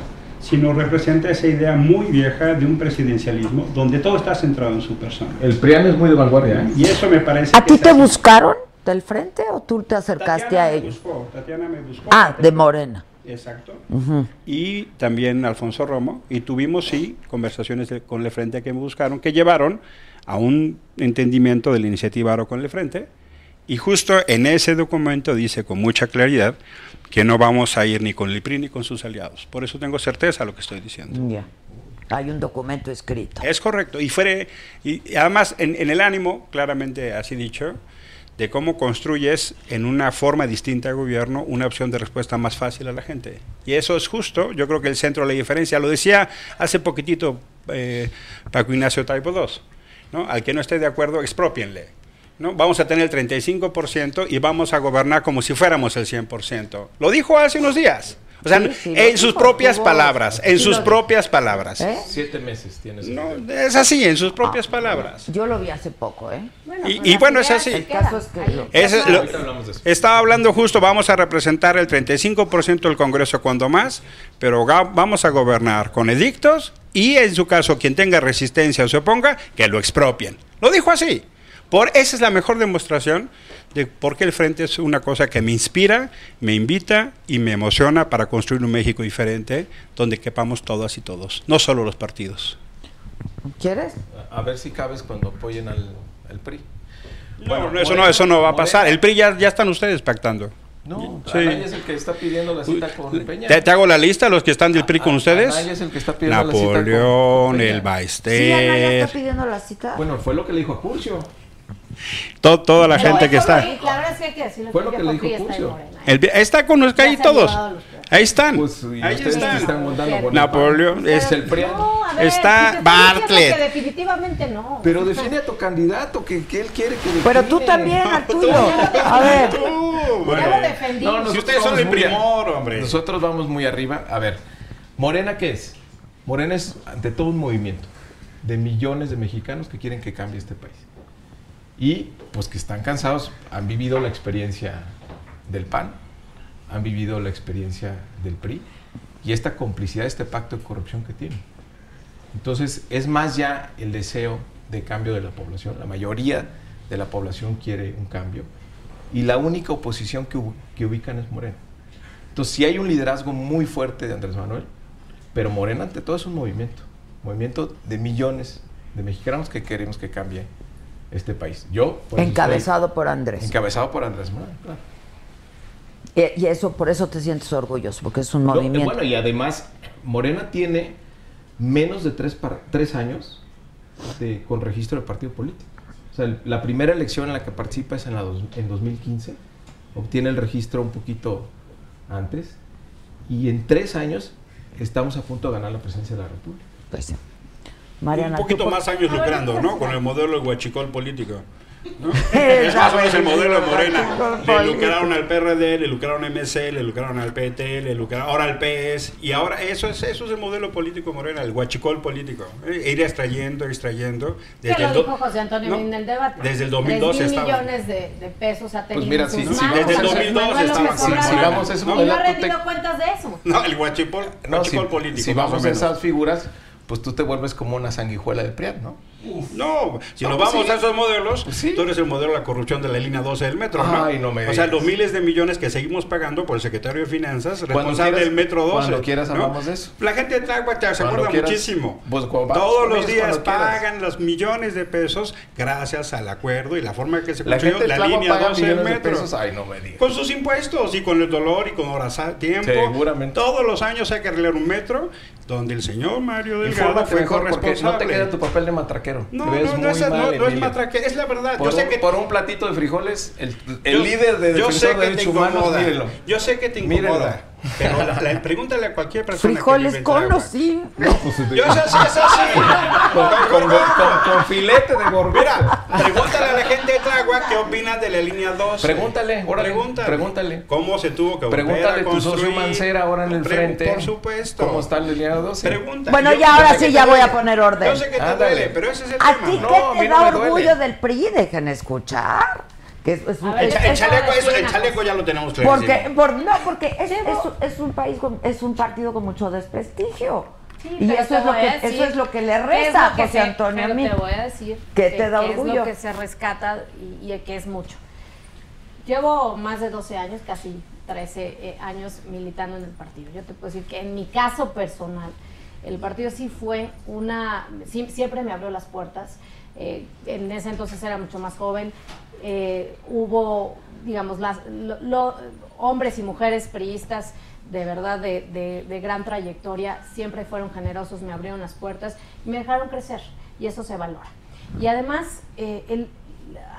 sino representa esa idea muy vieja de un presidencialismo donde todo está centrado en su persona. El PRIAN es muy de vanguardia, ¿eh? Y eso me parece ¿A ti te así. buscaron del frente o tú te acercaste Tatiana a me ellos? buscó, Tatiana me buscó. Ah, de Morena. Exacto. Y también Alfonso Romo. Y tuvimos, sí, conversaciones de- con Le Frente que me buscaron, que llevaron a un entendimiento de la iniciativa Aro con Le Frente. Y justo en ese documento dice con mucha claridad que no vamos a ir ni con el PRI ni con sus aliados. Por eso tengo certeza de lo que estoy diciendo. Ya. Hay un documento escrito. Es correcto. Y, fue, y y además en, en el ánimo, claramente así dicho, de cómo construyes en una forma distinta de gobierno una opción de respuesta más fácil a la gente. Y eso es justo, yo creo que el centro de la diferencia, lo decía hace poquitito eh, Paco Ignacio Taibo II, ¿no? al que no esté de acuerdo, expropienle. ¿No? Vamos a tener el 35% y vamos a gobernar como si fuéramos el 100%. Lo dijo hace unos días. O sea, Sí, sí, lo en sus dijo, propias palabras, en sí sus lo- propias palabras. ¿Eh? Siete meses tienes. No, es así, en sus propias palabras. Yo lo vi hace poco, ¿eh? Y, y bueno, es así. El caso es que lo- es lo- estaba hablando justo, vamos a representar el 35% del Congreso cuando más, pero ga- vamos a gobernar con edictos y en su caso quien tenga resistencia o se oponga, que lo expropien. Lo dijo así. Por, esa es la mejor demostración de por qué el Frente es una cosa que me inspira, me invita y me emociona para construir un México diferente donde quepamos todas y todos, no solo los partidos. ¿Quieres? A ver si cabes cuando apoyen al, al PRI. No, no, eso no, eso no va a pasar. El PRI ya, ya están ustedes pactando. No, Sí. Anaya es el que está pidiendo la cita con Peña. ¿Te, te hago la lista, los que están del PRI con ustedes? Anaya es el que está pidiendo la cita con- Napoleón, con Peña. el Sí, Ana ya Baester, está pidiendo la cita. Bueno, fue lo que le dijo a Curcio. To- toda la No, gente que está. es que hay que decirlo. Fue lo que le dijo está Curcio. Con los ahí todos. Ahí están. Pues, ahí están. están Napoleón es el PRI. No, a ver, Está Bartlett. que definitivamente no. Pero define a tu candidato, que, que él quiere que Pero tú define. también, al tuyo. A ver. Uh, bueno. Ya lo defendí. No, Si nosotros ustedes son vamos el primor, hombre. Nosotros vamos muy arriba. A ver, ¿Morena qué es? Morena es ante todo un movimiento de millones de mexicanos que quieren que cambie este país. Y pues que están cansados, han vivido la experiencia del PAN, han vivido la experiencia del PRI y esta complicidad, este pacto de corrupción que tienen. Entonces es más ya el deseo de cambio de la población. La mayoría de la población quiere un cambio y la única oposición que, ubi- que ubican es Morena. Entonces sí hay un liderazgo muy fuerte de Andrés Manuel, pero Morena ante todo es un movimiento, movimiento de millones de mexicanos que queremos que cambie este país. Yo por Encabezado por Andrés. encabezado por Andrés Manuel. claro. Y, y eso, por eso te sientes orgulloso, porque es un No, movimiento. bueno, y además, Morena tiene menos de tres, par- tres años de- con registro de partido político. O sea, el- la primera elección en la que participa es en, la dos- en 2015. Obtiene el registro un poquito antes. Y en tres años estamos a punto de ganar la presidencia de la República. Pues sí. Mariana, Un poquito ¿tú por- más años lucrando, ¿no? Con el modelo de huachicol político. ¿no? Es más o menos el modelo de Morena. Le lucraron al PRD, le lucraron a MC, le lucraron al PT, le lucraron ahora al PS. Y ahora eso es, eso es el modelo político de Morena, el huachicol político. ¿eh? Ir extrayendo, extrayendo. ¿Qué Desde lo dijo José Antonio no, en el debate? desde el 2012 Tres mil estaba. millones de, de pesos ha tenido mira, en si- sus si manos vamos- Desde el Andrés 2012 Manuel estaba López con- Obrador. si vamos a ese no modelo, ha tú te- rendido cuentas de eso. No, el huachicol, No, huachicol si, político. si vamos a esas figuras, pues tú te vuelves como una sanguijuela del PRIAN, ¿no? No, si No, nos pues vamos sí. a esos modelos, Pues sí. tú eres el modelo de la corrupción de la línea 12 del metro, ¿no? Ay, no me o sea, los miles de millones que seguimos pagando por el secretario de Finanzas, responsable del metro 12. cuando quieras ¿no? hablamos de eso. La gente de Tláhuac se acuerda quieras. muchísimo. Pues, Todos los días quieras. pagan los millones de pesos gracias al acuerdo y la forma que se construyó la línea paga 12 del de metro. Ay, no me digas. Con sus impuestos y con el dolor y con horas a tiempo. Seguramente. Todos los años hay que arreglar un metro donde el señor Mario Delgado fue corresponsable. no te queda tu papel de matraquero. No, no, no es, mal, no, no es Emilio. matraque, es la verdad. Por, yo sé un, que por un platito de frijoles, el, el yo- líder de yo sé de que te humanos, incomoda. Yo sé que te Mírenlo. Pero la- pregúntale a cualquier persona. Frijoles con o Tláhuac. sin. Yo sé, sí, es así. Con, con- con- con filete de gorgojo. Mira, pregúntale a la gente de Tláhuac qué opinan de la línea 12. Pregúntale, órale, pregúntale. pregúntale. ¿Cómo se tuvo que Pregúntale a tu socio? Mancera ahora en el frente. Por supuesto. ¿Cómo está el lineado 12? Pregunta. Bueno, ya ahora sí ya voy a poner orden. Yo sé que te Ándale. duele, pero ese es el ¿A tema. ti a qué mí te da orgullo del PRI? Dejen escuchar. Que es, es un, ver, El, es- chaleco, eso- el ya lo tenemos porque, por, no, porque es, Llevo- es, es un país con, es un partido con mucho desprestigio. Sí, y eso es lo que decir eso es lo que le qué es resta lo a que José se- Antonio a mí. te voy a decir Que te da qué es orgullo. lo que se rescata y, y que es mucho. Llevo más de 12 años, casi 13 eh, años militando en el partido. Yo te puedo decir que en mi caso personal, el partido sí fue una, sí- siempre me abrió las puertas. Eh, en ese entonces era mucho más joven. Eh, hubo, digamos, las, lo- hombres y mujeres priistas de verdad de, de- gran trayectoria, siempre fueron generosos, me abrieron las puertas y me dejaron crecer y eso se valora. Y además, eh,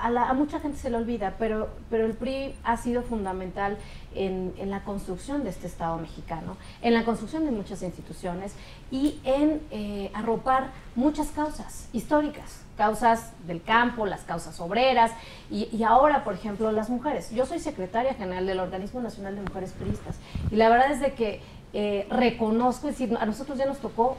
a mucha gente se le olvida, pero, pero el PRI ha sido fundamental en, en la construcción de este Estado mexicano, en la construcción de muchas instituciones y en eh, arropar muchas causas históricas, causas del campo, las causas obreras y, y ahora, por ejemplo, las mujeres. Yo soy secretaria general del Organismo Nacional de Mujeres Priistas y la verdad es de que eh, reconozco, es decir, a nosotros ya nos tocó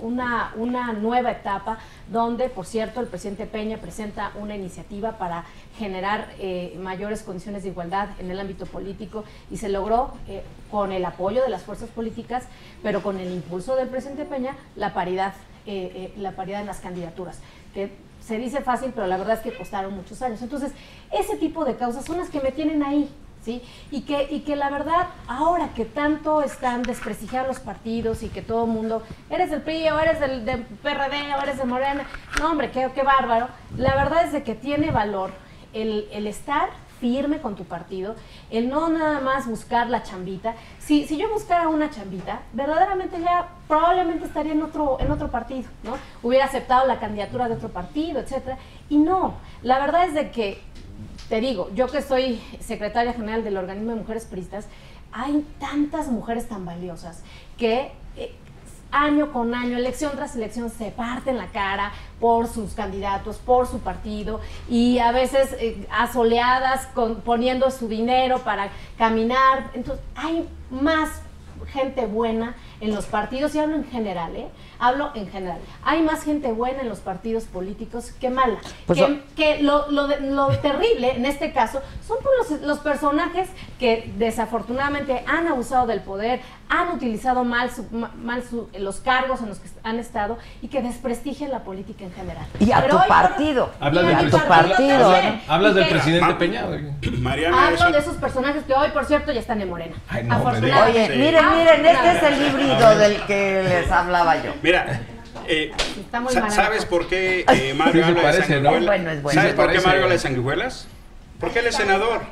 una, una nueva etapa donde, por cierto, el presidente Peña presenta una iniciativa para generar eh, mayores condiciones de igualdad en el ámbito político y se logró eh, con el apoyo de las fuerzas políticas, pero con el impulso del presidente Peña, la paridad, la paridad en las candidaturas, se dice fácil, pero la verdad es que costaron muchos años. Entonces, ese tipo de causas son las que me tienen ahí, ¿sí? Y que, y que la verdad, ahora que tanto están desprestigiando los partidos y que todo el mundo, eres del PRI o eres del PRD o eres de Morena, no hombre, qué, qué bárbaro. La verdad es de que tiene valor el, el estar firme con tu partido, el no nada más buscar la chambita. Si, si yo buscara una chambita, verdaderamente ya probablemente estaría en otro, en otro partido, ¿no? Hubiera aceptado la candidatura de otro partido, etcétera. Y no, la verdad es de que te digo, yo que soy secretaria general del organismo de mujeres pristas, hay tantas mujeres tan valiosas que eh, año con año, elección tras elección, se parten la cara por sus candidatos, por su partido, y a veces eh, asoleadas, con, poniendo su dinero para caminar. Entonces, hay más gente buena en los partidos, y hablo en general, ¿eh? Hablo en general. Hay más gente buena en los partidos políticos que mala. Pues, que o- que lo, lo de- lo terrible en este caso son por los, los personajes que desafortunadamente han abusado del poder, han utilizado mal, su- ma- mal su- los cargos en los que han estado y que desprestigian la política en general. Y a Pero tu por- partido. Hablas y del a mi presidente- partido. Hablas Y del que- presidente Ma- Peña. güey. Mariana, Hablo eso- de esos personajes que hoy, por cierto, ya están en Morena. Ay, no, Afortunadamente. Oye, miren, miren, este es el del que les hablaba yo. Mira, eh. ¿sabes por qué eh, Mario Sí habla de parece, ¿no? sanguijuelas? Es bueno, bueno. ¿Sabes Sí por qué. Mario habla de sanguijuelas? Porque él es senador.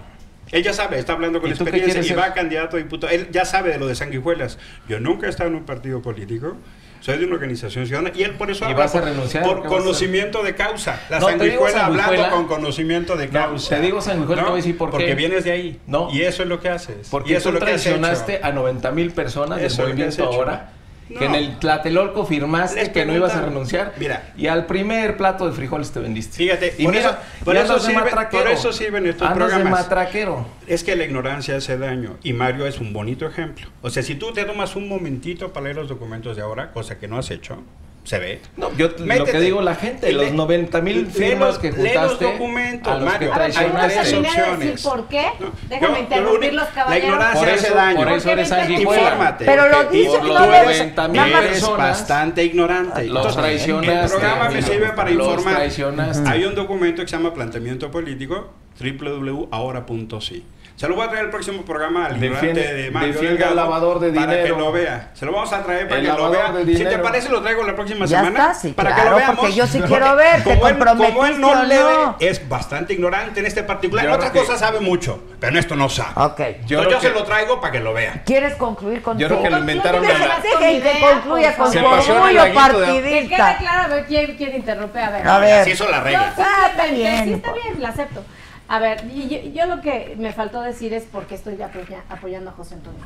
Él ya sabe, está hablando con ¿Y tú qué experiencia y ser? va candidato a diputado. Él ya sabe de lo de sanguijuelas. Yo nunca he estado en un partido político. Soy de una organización ciudadana y él por eso ¿Y habla vas a por, renunciar? por ¿Qué vas a conocimiento de causa. La No, sanguijuela hablando con conocimiento de No, causa. te digo sanguijuela, te voy a decir por qué. Porque vienes de ahí. No. Y eso es lo que haces. y Porque eso tú es lo que has hecho. traicionaste a 90 mil personas Eso es del que movimiento ahora. No. Que en el Tlatelolco firmaste Les que no ibas a renunciar. Mira. Y al primer plato de frijoles te vendiste. Fíjate, y por mira, eso- por eso sirve- por eso sirven estos Andas de programas. matraquero. Es que la ignorancia hace daño y Mario es un bonito ejemplo. O sea, si tú te tomas un momentito para leer los documentos de ahora, cosa que no has hecho, se ve. No, yo lo Métete. que digo la gente, los lee- 90 mil firmas los- que lee los juntaste documentos, a los Mario. que no Hay tres opciones. por qué. Déjame yo- yo lo único- caballeros. La ignorancia Por hace eso- daño. por eso eres sanguijuela. Infórmate. Pero lo dice tú- que tú no eres- debes- 90 mil eres bastante ignorante. los Entonces, traicionaste. El programa me Los sirve para informar. traicionaste. Hay un documento que se llama Planteamiento Político, www.ahora.si. Se lo voy a traer al próximo programa al Defiende- de Mario Delgado al lavador de para que dinero. lo vea. Se lo vamos a traer para El que lo vea. de Si te dinero. parece, lo traigo la próxima Ya semana. está, sí, para que claro, lo veamos. porque yo sí quiero ver, te como él, como él no comprometiste lee, no. es bastante ignorante en este particular. Yo En otras creo que- cosas sabe mucho, pero en esto no sabe. Ok. Yo Entonces yo se que- lo traigo para que lo vea. ¿Quieres concluir con Yo creo que lo inventaron a la- que concluya con Se su el orgullo de- Que quede partidista. claro a ver quién, interrumpe. A ver. A ver. Así hizo la Yo regla. Ah, está bien. Sí, está bien, la acepto. A ver, y yo, yo lo que me faltó decir es por qué estoy apoya- apoyando a José Antonio.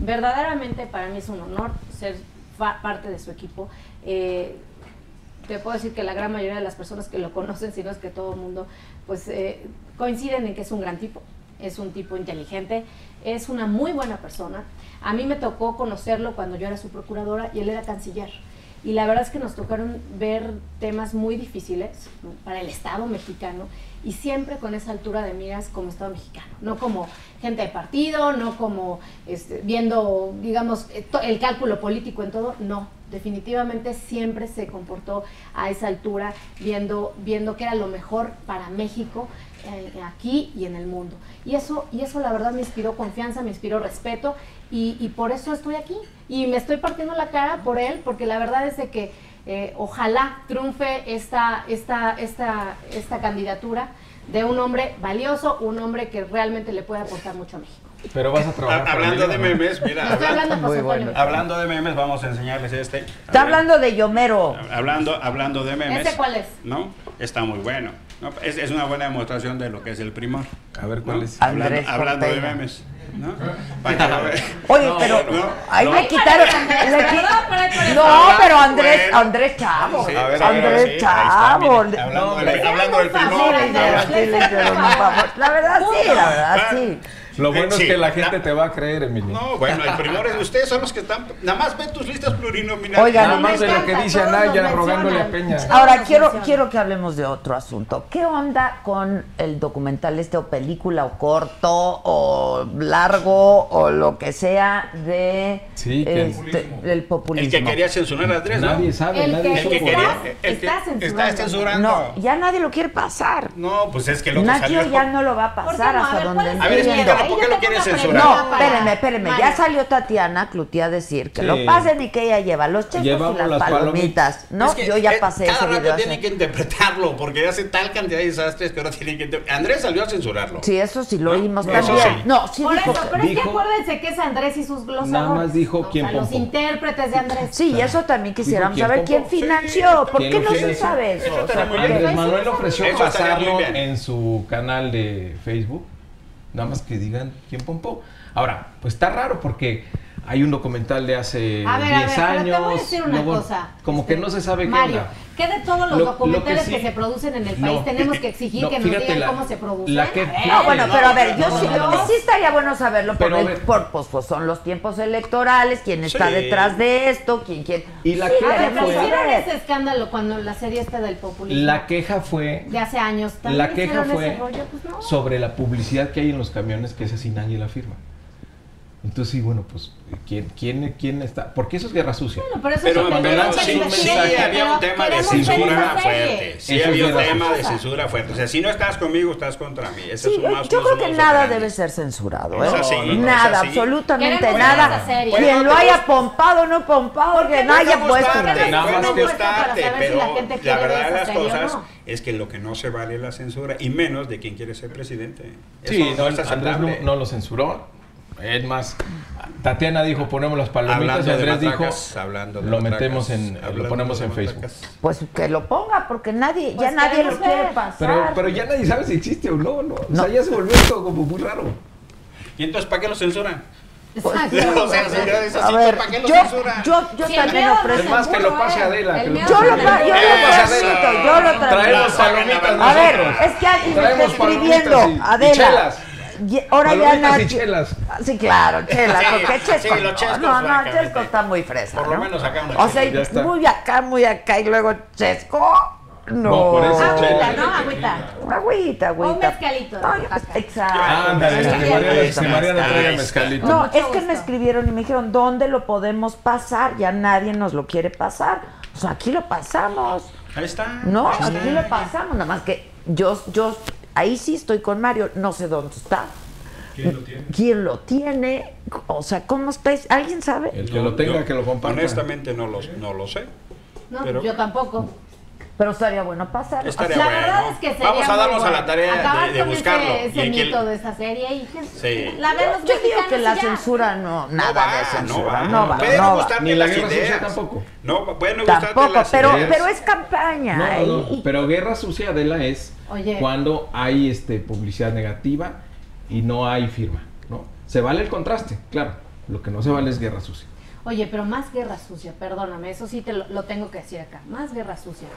Verdaderamente para mí es un honor ser parte de su equipo. Eh, te puedo decir que la gran mayoría de las personas que lo conocen, si no es que todo el mundo, pues eh, coinciden en que es un gran tipo, es un tipo inteligente, es una muy buena persona. A mí me tocó conocerlo cuando yo era su procuradora y él era canciller. y la verdad es que nos tocaron ver temas muy difíciles para el Estado mexicano y siempre con esa altura de miras como Estado mexicano, no como gente de partido, no como este, viendo, digamos, eh, el cálculo político en todo, no, definitivamente siempre se comportó a esa altura, viendo, viendo que era lo mejor para México eh, aquí y en el mundo. Y eso, y eso la verdad me inspiró confianza, me inspiró respeto y, y por eso estoy aquí. Y me estoy partiendo la cara por él, porque la verdad es de que eh, ojalá triunfe esta, esta, esta, esta candidatura de un hombre valioso, un hombre que realmente le puede aportar mucho a México. Pero vas a trabajar. Hablando mí, de memes, mira, Estoy hablando José Antonio. hablando de memes, vamos a enseñarles este. Está hablando de Yomero. Hablando, hablando de memes. ¿Ese cuál es? ¿No? Está muy bueno. ¿no? Es, es una buena demostración de lo que es el primor. A ver cuál es. Hablando, Andrés hablando de memes. Oye, No, pero no, ahí no. le quitaron. Le qui- no, pero Andrés, Bueno. Andrés Chavo. Sí, ver, Andrés sí, está, Chavo. mire, hablando, No, del. La verdad sí, la verdad sí. Lo bueno Sí, es que la gente te va a creer, Emilio. No, bueno, el primor es ustedes son los que están. Nada más ven tus listas plurinominales. Oigan, Nada más de lo que dice Anaya rogándole a. Peña. Ahora quiero, quiero que hablemos de otro asunto. ¿Qué onda con el documental este o película o corto o largo o lo que sea de Sí, que- este, el El populismo? que quería censurar a Andrés, ¿no? Nadie sabe, El nadie que- El que quería. El que estás censurando. está censurando. No, ya nadie lo quiere pasar. No, pues es que el otro Nacho salió. ya no lo va a ¿Por qué pasar no? Hasta donde ¿cuál es A ver, el Ahí ¿por qué lo una censurar? No, para espéreme, espéreme. Ya salió Tatiana Clutía a decir que Sí. lo pasen y que ella lleva los chefos y Llevamos las, las palomitas. ¿no? Es que, Yo ya eh, pasé cada ese rato video. tienen que interpretarlo porque hace tal cantidad de desastres que ahora tienen que Andrés salió a censurarlo. Sí, eso sí lo ¿No? oímos Eso también. sí. No, sí Por dijo eso, pero es que acuérdense que es Andrés y sus glosadores. Nada más dijo ¿no? quién O sea, los intérpretes de Andrés. Sí, y eso también quisiéramos saber quién financió. ¿Por ¿Quién qué no se sabe eso? Andrés Manuel ofreció pasarlo en su canal de Facebook. Nada más que digan quién pompó. Ahora, pues está raro porque hay un documental de hace A ver, a 10 ver, pero años. te voy a decir una luego, cosa. Como que este, no se sabe qué Mario, onda. ¿qué de todos los Lo- lo documentales que que, sí- se producen en el No. país tenemos que exigir No, que nos fíjate digan la- cómo se producen? la que- ver. No, bueno, No, pero a ver, yo no, sí, no, sí estaría bueno saberlo Pero, porque a ver. por, pues, pues, son los tiempos electorales, quién está Sí. detrás de esto, quién quién. Y la Sí, queja queremos fue- ese escándalo cuando la serie esta del populismo La queja fue de hace años. también la queja fue pues no. sobre la publicidad que hay en los camiones que esa sí nadie la firma. Entonces, sí, bueno, pues, ¿quién, quién, quién está? Porque eso es guerra sucia. Bueno, pero eso Pero, es pero sí, había un tema de censura fuerte. Sí Eso había es un tema de censura fuerte. O sea, si no estás conmigo, estás contra mí. Ese Sí, es un más yo creo que nada debe ser censurado, ¿eh? Nada, así. absolutamente Queremos nada. Quien lo haya pompado, no pompado, que no Puede haya puesto. Nada más que- gustarte, pero la verdad de las o cosas es que lo que no se vale es la censura, y menos de quien quiere ser presidente. Sí, no, no lo censuró. Es más, Tatiana dijo ponemos las palomitas y Andrés de dijo matracas, hablando de lo matracas, metemos en, lo ponemos en Facebook. Pues que lo ponga, porque nadie, ya Pues nadie lo quiere pasar. Pero, pero ya nadie sabe si existe o no, ¿no? O No. sea, ya se volvió esto como muy raro. ¿Y entonces para qué lo censuran? Exacto. o sea, si ya es A así, ver, ¿para qué lo yo, también ofrezco. Es más, que lo pase. Adela, Yo lo, yo lo yo lo transmito. Traemos palomitas A ver, es que alguien me está escribiendo, Adela. Y ahora ya Palomitas y Nacho. chelas. Sí, claro, chelas, Sí, porque Chesco. sí, los Chescos, no, no. Chesco está muy fresa. Por lo ¿no? menos acá una O sea, Ya está. muy acá, muy acá, y luego Chesco. No. No, por eso, Agüita, Chela. ¿no? Agüita. Agüita, Un agüita. mezcalito. No, yo- Oaxaca. exacto. Ándale, que. Mariana, Mariana mezcalito. No, es que me escribieron y me dijeron, ¿dónde lo podemos pasar? Ya nadie nos lo quiere pasar. O sea, aquí lo pasamos. Ahí está. No, ahí está. aquí lo pasamos. Nada más que yo, yo, ahí sí estoy con Mario. No sé dónde está. ¿Quién lo tiene? ¿Quién lo tiene? O sea, ¿cómo estáis? ¿Alguien sabe? El que lo tenga, Yo, que lo comparta. Honestamente no lo, no lo sé. No, Pero- yo tampoco. Pero estaría bueno pasarlo. Estaría la bueno. verdad es que sería Vamos a darnos a la tarea acabar de, de con buscarlo. Ese, ese y mito de esa serie y que Sí. la los Yo digo que la ya. censura no, nada no va, de censura. no va. No no va. gustarte Ni la las guerra sucia tampoco. No, Tampoco, las pero, ideas. pero es campaña. No, no, y- pero guerra sucia Adela es Oye. cuando hay este publicidad negativa y no hay firma, ¿no? Se vale el contraste, claro. Lo que no se vale es guerra sucia. Oye, pero más guerra sucia, perdóname, eso sí te lo, lo tengo que decir acá. Más guerra sucia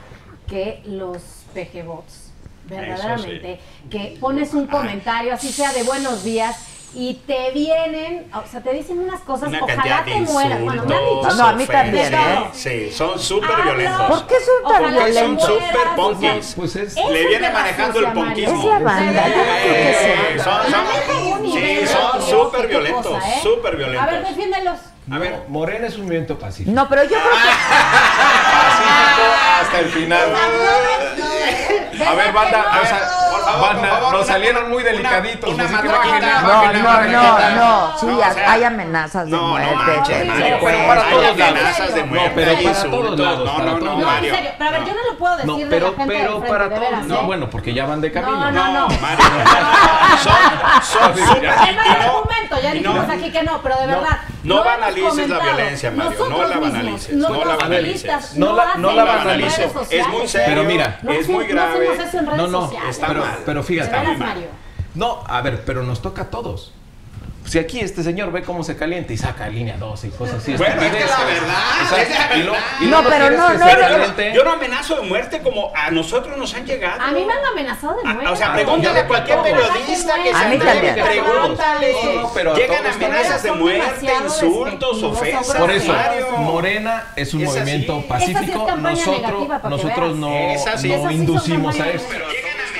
que los PG bots. Verdaderamente. Que pones un comentario, así sea de buenos días, y te vienen, o sea, te dicen unas cosas, Una ojalá te mueras. Bueno, me han dicho. insultos, No, a mí también. ¿eh? Sí, son súper violentos. ¿Por qué son tan son violentos? mueras, súper punkis. Pues es. Le viene manejando el punkismo. Es la banda, yo no creo que sea. Son, son, sí, son súper violentos, súper A ver, violentos. defiéndelos. A ver, Morena es un movimiento pacífico. No, pero yo creo que hasta el final. A ver, banda, o sea, banda, nos salieron muy delicaditos. una una No, no, no, no. Sí, No, o sea, hay amenazas de no, no muerte. manches, por Mario, supuesto. pero para todos lados. amenazas de No, muerte, pero para insultos. todos lados, No, para no, no. No, Mario. en serio, pero a ver, no. yo no lo puedo decir No, de la pero, gente pero para frente, de todos. veras, No, ¿eh? bueno, porque ya van de camino. No, no, no. Mario. Son, son no y hay no- argumento, ya dijimos no- aquí que no, pero de no, verdad. No hemos banalices la violencia, Mario, no Nosotros la mismos, banalices, los no la banalices. No la- no la banalices. Es muy serio. Pero mira, No es muy no grave. No, no, está pero, mal. pero fíjate. Mario. No, a ver, pero nos toca a todos. Si aquí este señor ve cómo se calienta y saca línea 12 y cosas así. Bueno, es que la estupideces. verdad, es la y lo- verdad. y No, pero no, que no, se no, Pero yo no, amenazo de muerte como a nosotros nos han llegado. A mí me han amenazado de Ah, muerte. O sea, pregúntale a cualquier periodista que A se mí atreve, también. pregúntale. Pero Llegan amenazas de muerte, insultos, ofensas. Por eso. Morena es un movimiento pacífico. nosotros nosotros no, inducimos a eso.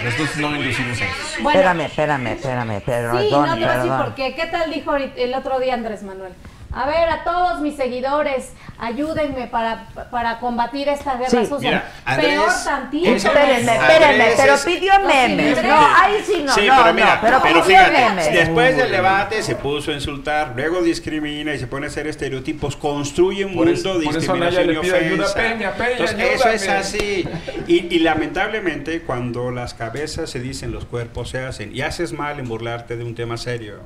Nosotros no inducimos a eso. Bueno, Espérame, espérame, espérame, perdón, Sí, no te voy a decir perdón. por qué. ¿Qué tal dijo el otro día Andrés Manuel? A ver, a todos mis seguidores, ayúdenme para, para combatir esta guerra Sí. social. Mira, Andrés- Peor tantito. Espérenme, Andrés espérenme, pero pidió memes. No, ahí sí no, sí, no, pero mira, no, pero, fíjate, memes. después del debate se puso a insultar, luego discrimina y se pone a hacer estereotipos, construye un Por mundo de discriminación y ofensa. Peña, Peña, Entonces, eso es así. Y, y lamentablemente, cuando las cabezas se dicen, los cuerpos se hacen, y haces mal en burlarte de un tema serio.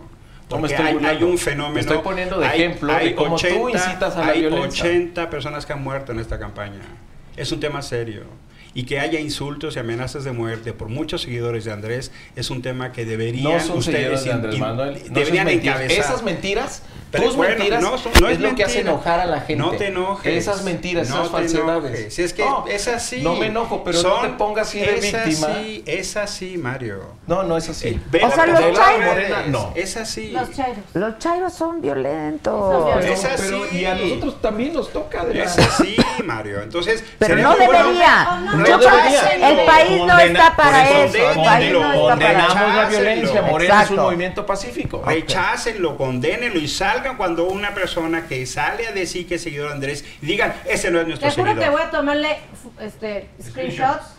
No me Porque estoy hay, un fenómeno. Estoy poniendo de hay- ejemplo de hay cómo tú incitas a la hay violencia. 80 personas que han muerto en esta campaña. Es un tema serio. Y que haya insultos y amenazas de muerte por muchos seguidores de Andrés es un tema que deberían No son ustedes de in- Andrés in- Manuel. No deberían encabezar. Esas mentiras, Pero tus bueno, mentiras, no son- no es, es lo que hace mentira. enojar a la gente. No te enojes. Esas mentiras, No esas falsedades. Si es que No, es así. No me enojo, pero no Son- te pongas así de es víctima. Así, es así, Mario. No, no es así. Eh, O sea, los chairos- Morena, no. Es así. Los chairos. Los chairos son violentos. Pero, Es así. pero- y a nosotros también nos toca. De Es así, Mario. Entonces, Pero no bueno- debería. No, no, Yo no debería. el país no Condena- está para por eso. El país no está para Condenamos eso. la violencia. Morena es un movimiento pacífico. Rechácenlo, condénenlo y salgan cuando una persona que sale a decir que es seguidor de Andrés y digan, ese no es nuestro Te juro seguidor. que voy a tomarle este, screenshots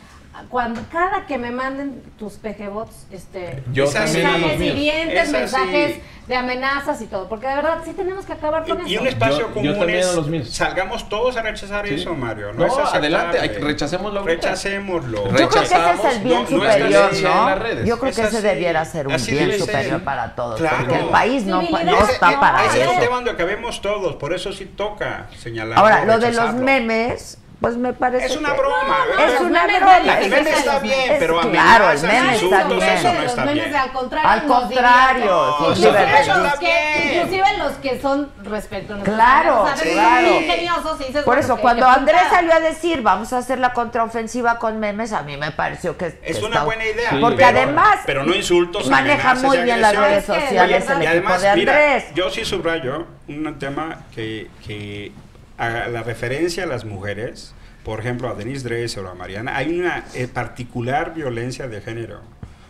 cuando cada que me manden tus PGBots, este, Yo mensajes hirientes, mensajes de amenazas y todo, porque de verdad sí tenemos que acabar con Y, y eso. un espacio Yo- yo común también es, a los míos. salgamos todos a rechazar Sí. eso, Mario. No, No, es adelante, hay que- rechacémoslo. Rechacémoslo. Yo creo que ese es Rechazamos, el bien no- superior, ¿no? en las redes. Yo creo que ese así. debería ser un Así bien superior para todos. Claro. Porque el país no, no Ese- está para ese es eso. tema donde acabemos todos, por eso sí toca señalar. Ahora, lo de los memes, pues me parece. Es una que- broma. Es una memes broma. El meme está bien, Es- pero claro, el meme está bien. eso no está bien. al contrario. Al contrario, sí, Inclusive los que-. Inclusive los que son respecto a nuestros Claro, amigos, ¿sabes? claro. Por eso, cuando Andrés salió a decir vamos a hacer la contraofensiva con memes, a mí me pareció que Es que una está- buena idea. Sí. Porque pero- además Pero no insultos. maneja muy bien las redes sociales el Y equipo además, de mira, Andrés. yo sí subrayo un tema que, que a la referencia a las mujeres, por ejemplo, a Denise Dresser o a Mariana, hay una eh, particular violencia de género.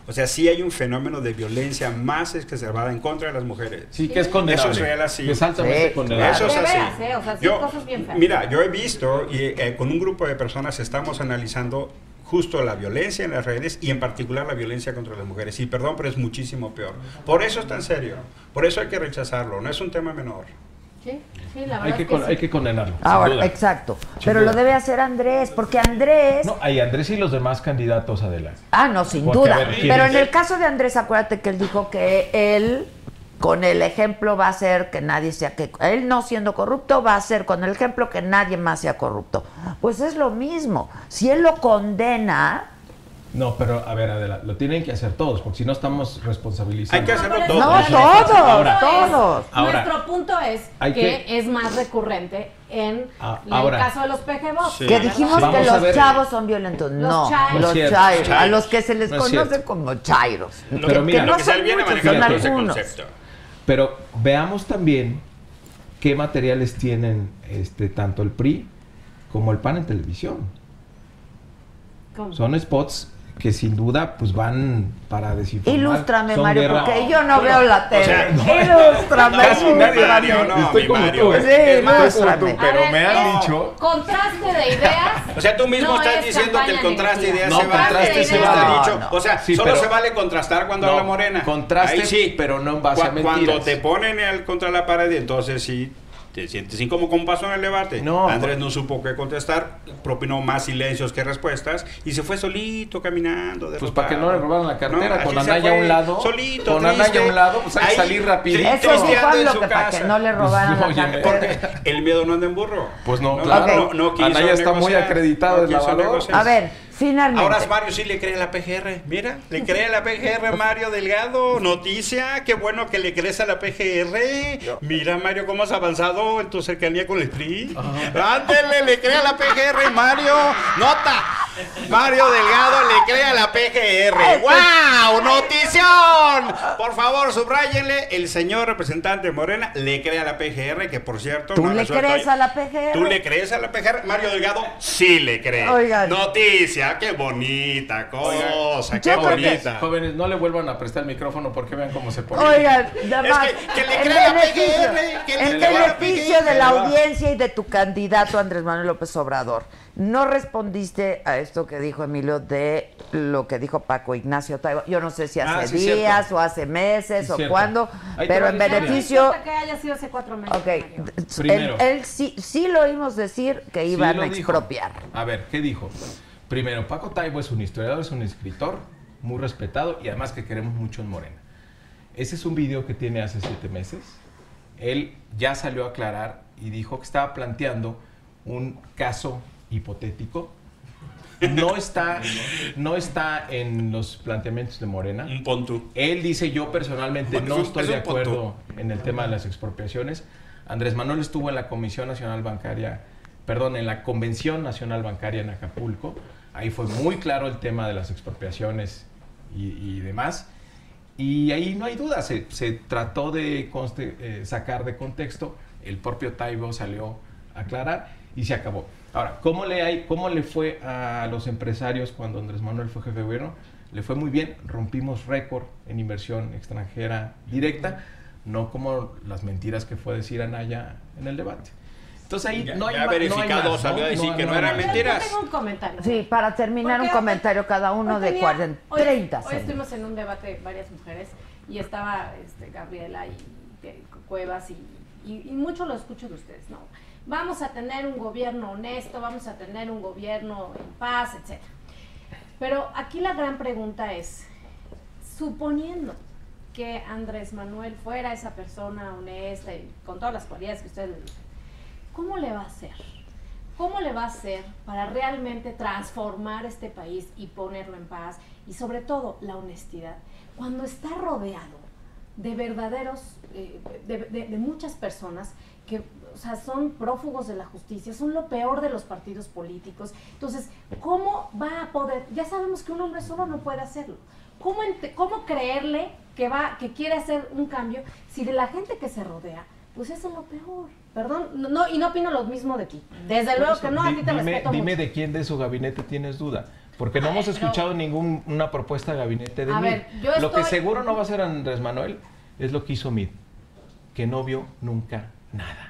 O sea, sí hay un fenómeno de violencia más exacerbada en contra de las mujeres. Sí, que es condenable. Eso es real así. Que es altamente Sí, condenable. Eso es así. veras, ¿eh? O sea, sí, Yo- cosas bien feas. mira, yo he visto y eh, con un grupo de personas estamos analizando justo la violencia en las redes y en particular la violencia contra las mujeres. Y perdón, pero es muchísimo peor. Por eso es tan serio. Por eso hay que rechazarlo. No es un tema menor. Sí, sí, la verdad Hay que, es que con- sí. hay que condenarlo. sin Ahora, duda. exacto. Sin Pero duda. lo debe hacer Andrés, porque Andrés. No, hay Andrés y los demás candidatos adelante. Ah, no, sin Porque, duda. a ver, ¿quién Pero es? en el caso de Andrés, acuérdate que él dijo que él, con el ejemplo, va a hacer que nadie sea que. Él no siendo corrupto, va a hacer con el ejemplo que nadie más sea corrupto. Pues es lo mismo. Si él lo condena. No, pero a ver, Adela, lo tienen que hacer todos, porque si no estamos responsabilizando. Hay que hacerlo todos. No, todos, Ahora, todos. ahora, Nuestro punto es que, que- es más recurrente en Ah, el caso de los. Sí. Que dijimos Vamos que los chavos son violentos. Los no, chairos. los chairos, a los que se les No es conoce como chairos. Pero que, mira, que lo no que son viene muchos, son algunos. Pero veamos también qué materiales tienen este, tanto el PRI como el PAN en televisión. ¿Cómo? Son spots que sin duda pues van para desinformar. Ilústrame, Son Mario, guerra- porque yo no veo la tele. sea, no. Ilústrame. Casi nadie, ilústrame. Mario, no, Estoy mi como Mario, tú. Sí, es más, ilústrame. como tú, pero ver, me han dicho- Contraste de ideas. O sea, tú mismo no estás es diciendo que el contraste de ideas No, se vale. contraste se vale. dicho. No, O sea, sí, solo pero- se vale contrastar cuando No, habla Morena. contraste, Ahí sí. pero no en base a Cu- Cuando mentiras. te ponen el, contra la pared, entonces sí te sientes incómodo como pasó en el debate. No, Andrés no supo qué contestar, propinó más silencios que respuestas y se fue solito caminando. Pues para que no le robaran la cartera, No, con Anaya a un lado. solito, con triste. Anaya a un lado, pues hay que salir rapidito. Eso AMLO su que para que no le robaran la Pues, cartera. Porque el miedo no anda en burro. Pues no, No, claro. no, no quiso Anaya está muy acreditado no en la valor. negociar. A ver, finalmente. Ahora Mario sí le cree a la PGR. Mira, le cree a la PGR Mario Delgado. Noticia, qué bueno que le crees a la PGR. Mira, Mario, cómo has avanzado en tu cercanía con el PRI. Ándele, le cree a la PGR, Mario. Nota. Mario Delgado le cree a la PGR. ¡Wow! ¡Notición! Por favor, subrayenle. El señor representante Morena le cree a la PGR, que por cierto. ¿Tú no le crees a la PGR? ¿Tú le crees a la PGR? Mario Delgado sí le cree. Oigan. Noticia, qué bonita cosa, qué que- bonita. Jóvenes, no le vuelvan a prestar el micrófono porque vean cómo se pone. Oigan, nada Es más. que- que le crea la PGR, que crea la beneficio PGR. de la audiencia y de tu candidato Andrés Manuel López Obrador, no respondiste a esto que dijo Emilio de lo que dijo Paco Ignacio Taibo. Yo no sé si hace Ah, sí, días cierto. o hace meses Sí, o cierto. cuándo, Ahí pero en beneficio... No que haya sido hace cuatro meses. Ok, Mario. él, Primero. él sí, sí lo oímos decir que iban a dijo. expropiar. A ver, ¿qué dijo? Primero, Paco Taibo es un historiador, es un escritor muy respetado y además que queremos mucho en Morena. Ese es un video que tiene hace siete meses. Él ya salió a aclarar y dijo que estaba planteando un caso hipotético. No está, no está en los planteamientos de Morena. Un. Él dice, yo personalmente Bueno, no es estoy es de acuerdo en el tema de las expropiaciones. Andrés Manuel estuvo en la Comisión Nacional Bancaria, perdón, en la Convención Nacional Bancaria en Acapulco. Ahí fue muy claro el tema de las expropiaciones y, y demás. Y ahí no hay duda, se, se trató de conste- eh, sacar de contexto, el propio Taibo salió a aclarar y se acabó. Ahora, ¿cómo le, hay, ¿cómo le fue a los empresarios cuando Andrés Manuel fue jefe de gobierno? Le fue muy bien, rompimos récord en inversión extranjera directa, no como las mentiras que fue decir Anaya en el debate. Entonces ahí Ya- no hay ya no salió a decir que no hay eran mentiras. Yo tengo un comentario. Sí, para terminar un comentario cada uno hoy de tenía- 40, hoy- 30 Hoy estuvimos en un debate varias mujeres y estaba este, Gabriela y Cuevas y, y, y mucho lo escucho de ustedes, ¿no? Vamos a tener un gobierno honesto, vamos a tener un gobierno en paz, etc. Pero aquí la gran pregunta es, suponiendo que Andrés Manuel fuera esa persona honesta y con todas las cualidades que ustedes le ¿cómo le va a hacer? ¿Cómo le va a hacer para realmente transformar este país y ponerlo en paz? Y sobre todo, la honestidad. Cuando está rodeado de verdaderos, eh, de muchas personas que o sea, son prófugos de la justicia, son lo peor de los partidos políticos. Entonces, ¿cómo va a poder? Ya sabemos que un hombre solo no puede hacerlo. ¿Cómo, cómo creerle que, va, que quiere hacer un cambio si de la gente que se rodea, pues eso es lo peor? Perdón, no, no, y no opino lo mismo de ti. Desde Por luego eso, que no, a ti te dime, respeto dime mucho. de quién de su gabinete tienes duda. Porque no A hemos ver, pero- escuchado ninguna propuesta de gabinete de A MID. ver, yo Lo que seguro no va a hacer Andrés Manuel es lo que hizo MID, que no vio nunca nada.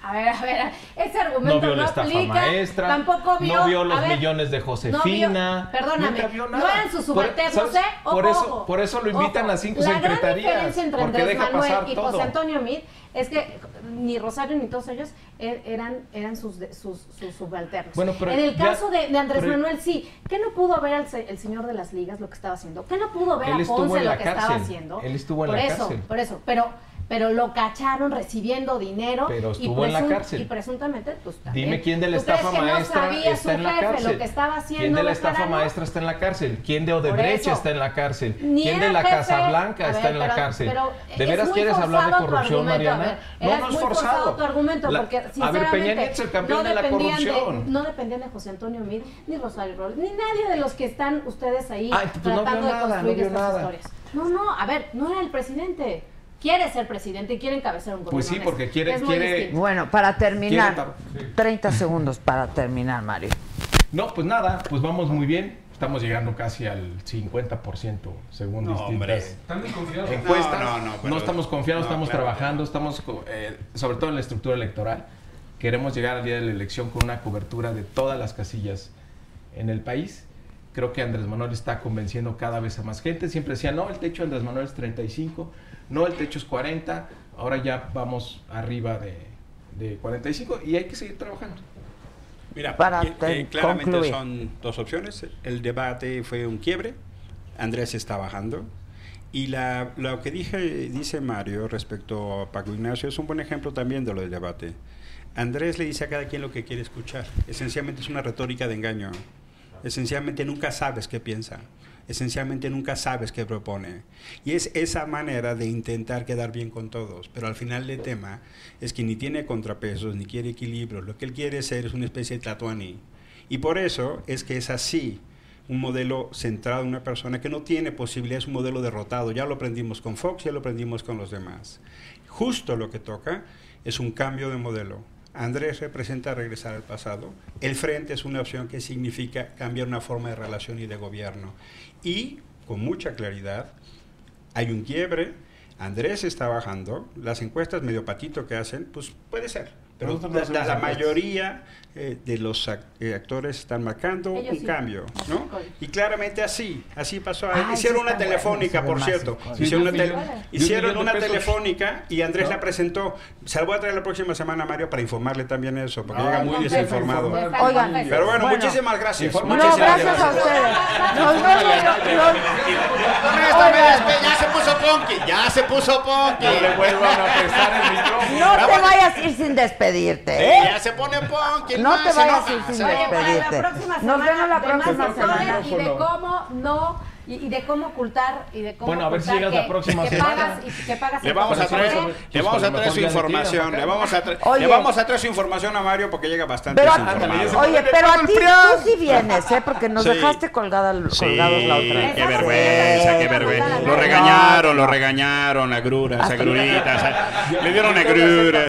A ver, a ver, ese argumento No vio no la estafa aplica, maestra, tampoco vio, no vio los ver, millones de no Josefina. vio- perdóname, no eran sus Por- subalternos. ¿eh? por, eso, ojo, por eso lo invitan ojo. a cinco La gran diferencia entre porque Andrés deja Manuel pasar y todo. José Antonio Meade es que ni Rosario ni todos ellos er- eran, eran sus, de- sus, sus subalternos. Bueno, pero en el ya- caso de, de Andrés pero- Manuel, sí. ¿Qué no pudo ver al se- el señor de las ligas lo que estaba haciendo? ¿Qué no pudo ver a Ponce lo que cárcel. estaba haciendo? Él estuvo en por la eso, cárcel. Por eso, pero, pero lo cacharon recibiendo dinero. Pero y estuvo en la cárcel. Y presuntamente, pues también. Dime quién de la ¿Tú crees estafa no maestra sabía está en la cárcel. Lo que estaba haciendo ¿Quién de la estafa maestra está en la cárcel? ¿Quién de Odebrecht está en la cárcel? Ni ¿Quién de la. Casa Blanca está en la cárcel? pero ¿De veras quieres hablar de corrupción, Mariana? ver, no, no es forzado. forzado tu argumento, La- porque a ver, sinceramente Peña Nieto el campeón no de la corrupción. no dependían de José Antonio Mid, ni Rosario Robles, ni nadie de los que están ustedes ahí Ay, pues no tratando de no construir estas historias. No, no, a ver, no era el presidente. Quiere ser presidente y quiere encabezar un gobierno. Pues sí, porque quiere- es quiere-. Bueno, para terminar, Quiere 30 segundos para terminar, Mario. No, pues nada, pues vamos muy bien. Estamos llegando casi al 50% según No, distintas hombre. Encuestas. No, no, no, pero- estamos confiados, no, estamos claro. trabajando, estamos eh, sobre todo en la estructura electoral. Queremos llegar al día de la elección con una cobertura de todas las casillas en el país. Creo que Andrés Manuel está convenciendo cada vez a más gente. Siempre decía, no, el techo de Andrés Manuel es 35, no, el techo es 40. Ahora ya vamos arriba de, de 45 y hay que seguir trabajando. Mira, Para eh, eh, claramente concluir. son dos opciones. El debate fue un quiebre. Andrés está bajando. Y la, lo que dije, dice Mario respecto a Paco Ignacio es un buen ejemplo también de lo del debate. Andrés le dice a cada quien lo que quiere escuchar. Esencialmente es una retórica de engaño. Esencialmente nunca sabes qué piensa. Esencialmente nunca sabes qué propone. Y es esa manera de intentar quedar bien con todos. Pero al final del tema es que ni tiene contrapesos, ni quiere equilibrios. Lo que él quiere ser es una especie de tatuani. Y por eso es que es así un modelo centrado en una persona que no tiene posibilidad, es un modelo derrotado. Ya lo aprendimos con Fox, ya lo aprendimos con los demás. Justo lo que toca es un cambio de modelo. Andrés representa regresar al pasado. El frente es una opción que significa cambiar una forma de relación y de gobierno. Y, con mucha claridad, hay un quiebre. Andrés está bajando. Las encuestas medio patito que hacen, pues puede ser. Pero la, la encuestas. mayoría eh, de los ac- eh, actores están marcando Ellos un sí. cambio, ¿no? Y claramente así, así pasó. Ah, Hicieron una bueno, telefónica, ve por cierto. Hicieron Sí, hicieron un millón una pesos. telefónica y Andrés ¿No? la presentó. Se la voy a traer la próxima semana, Mario, para informarle también eso, porque No, llega muy desinformado. Oigan, Pero bueno, Bueno. muchísimas gracias. No, Muchísimas gracias a ustedes. Nos vemos. Ya se puso Ponky, ya se puso Ponky. No le vuelvan a prestar el micrófono. No te vayas a ir sin despedirte. Eh. Ya se pone Ponky. No más, te vayas a ir sin la despedirte. próxima Nos semana, vemos la próxima historia semana. Y de cómo no, y, y de cómo ocultar, y de cómo Bueno, a ver si llegas la que- próxima que semana. Pagas, y que pagas Le el vamos a traer, Pues le vamos a traer su información, le vamos a traer, Oye. le vamos a traer su información a Mario porque llega bastante Pero, oye, pero a ti tú sí vienes, ¿eh? Porque nos Sí. dejaste colgada, colgados la otra vez. qué vergüenza, qué vergüenza. Lo regañaron, lo regañaron, agruras, agruritas. Le dieron agruras.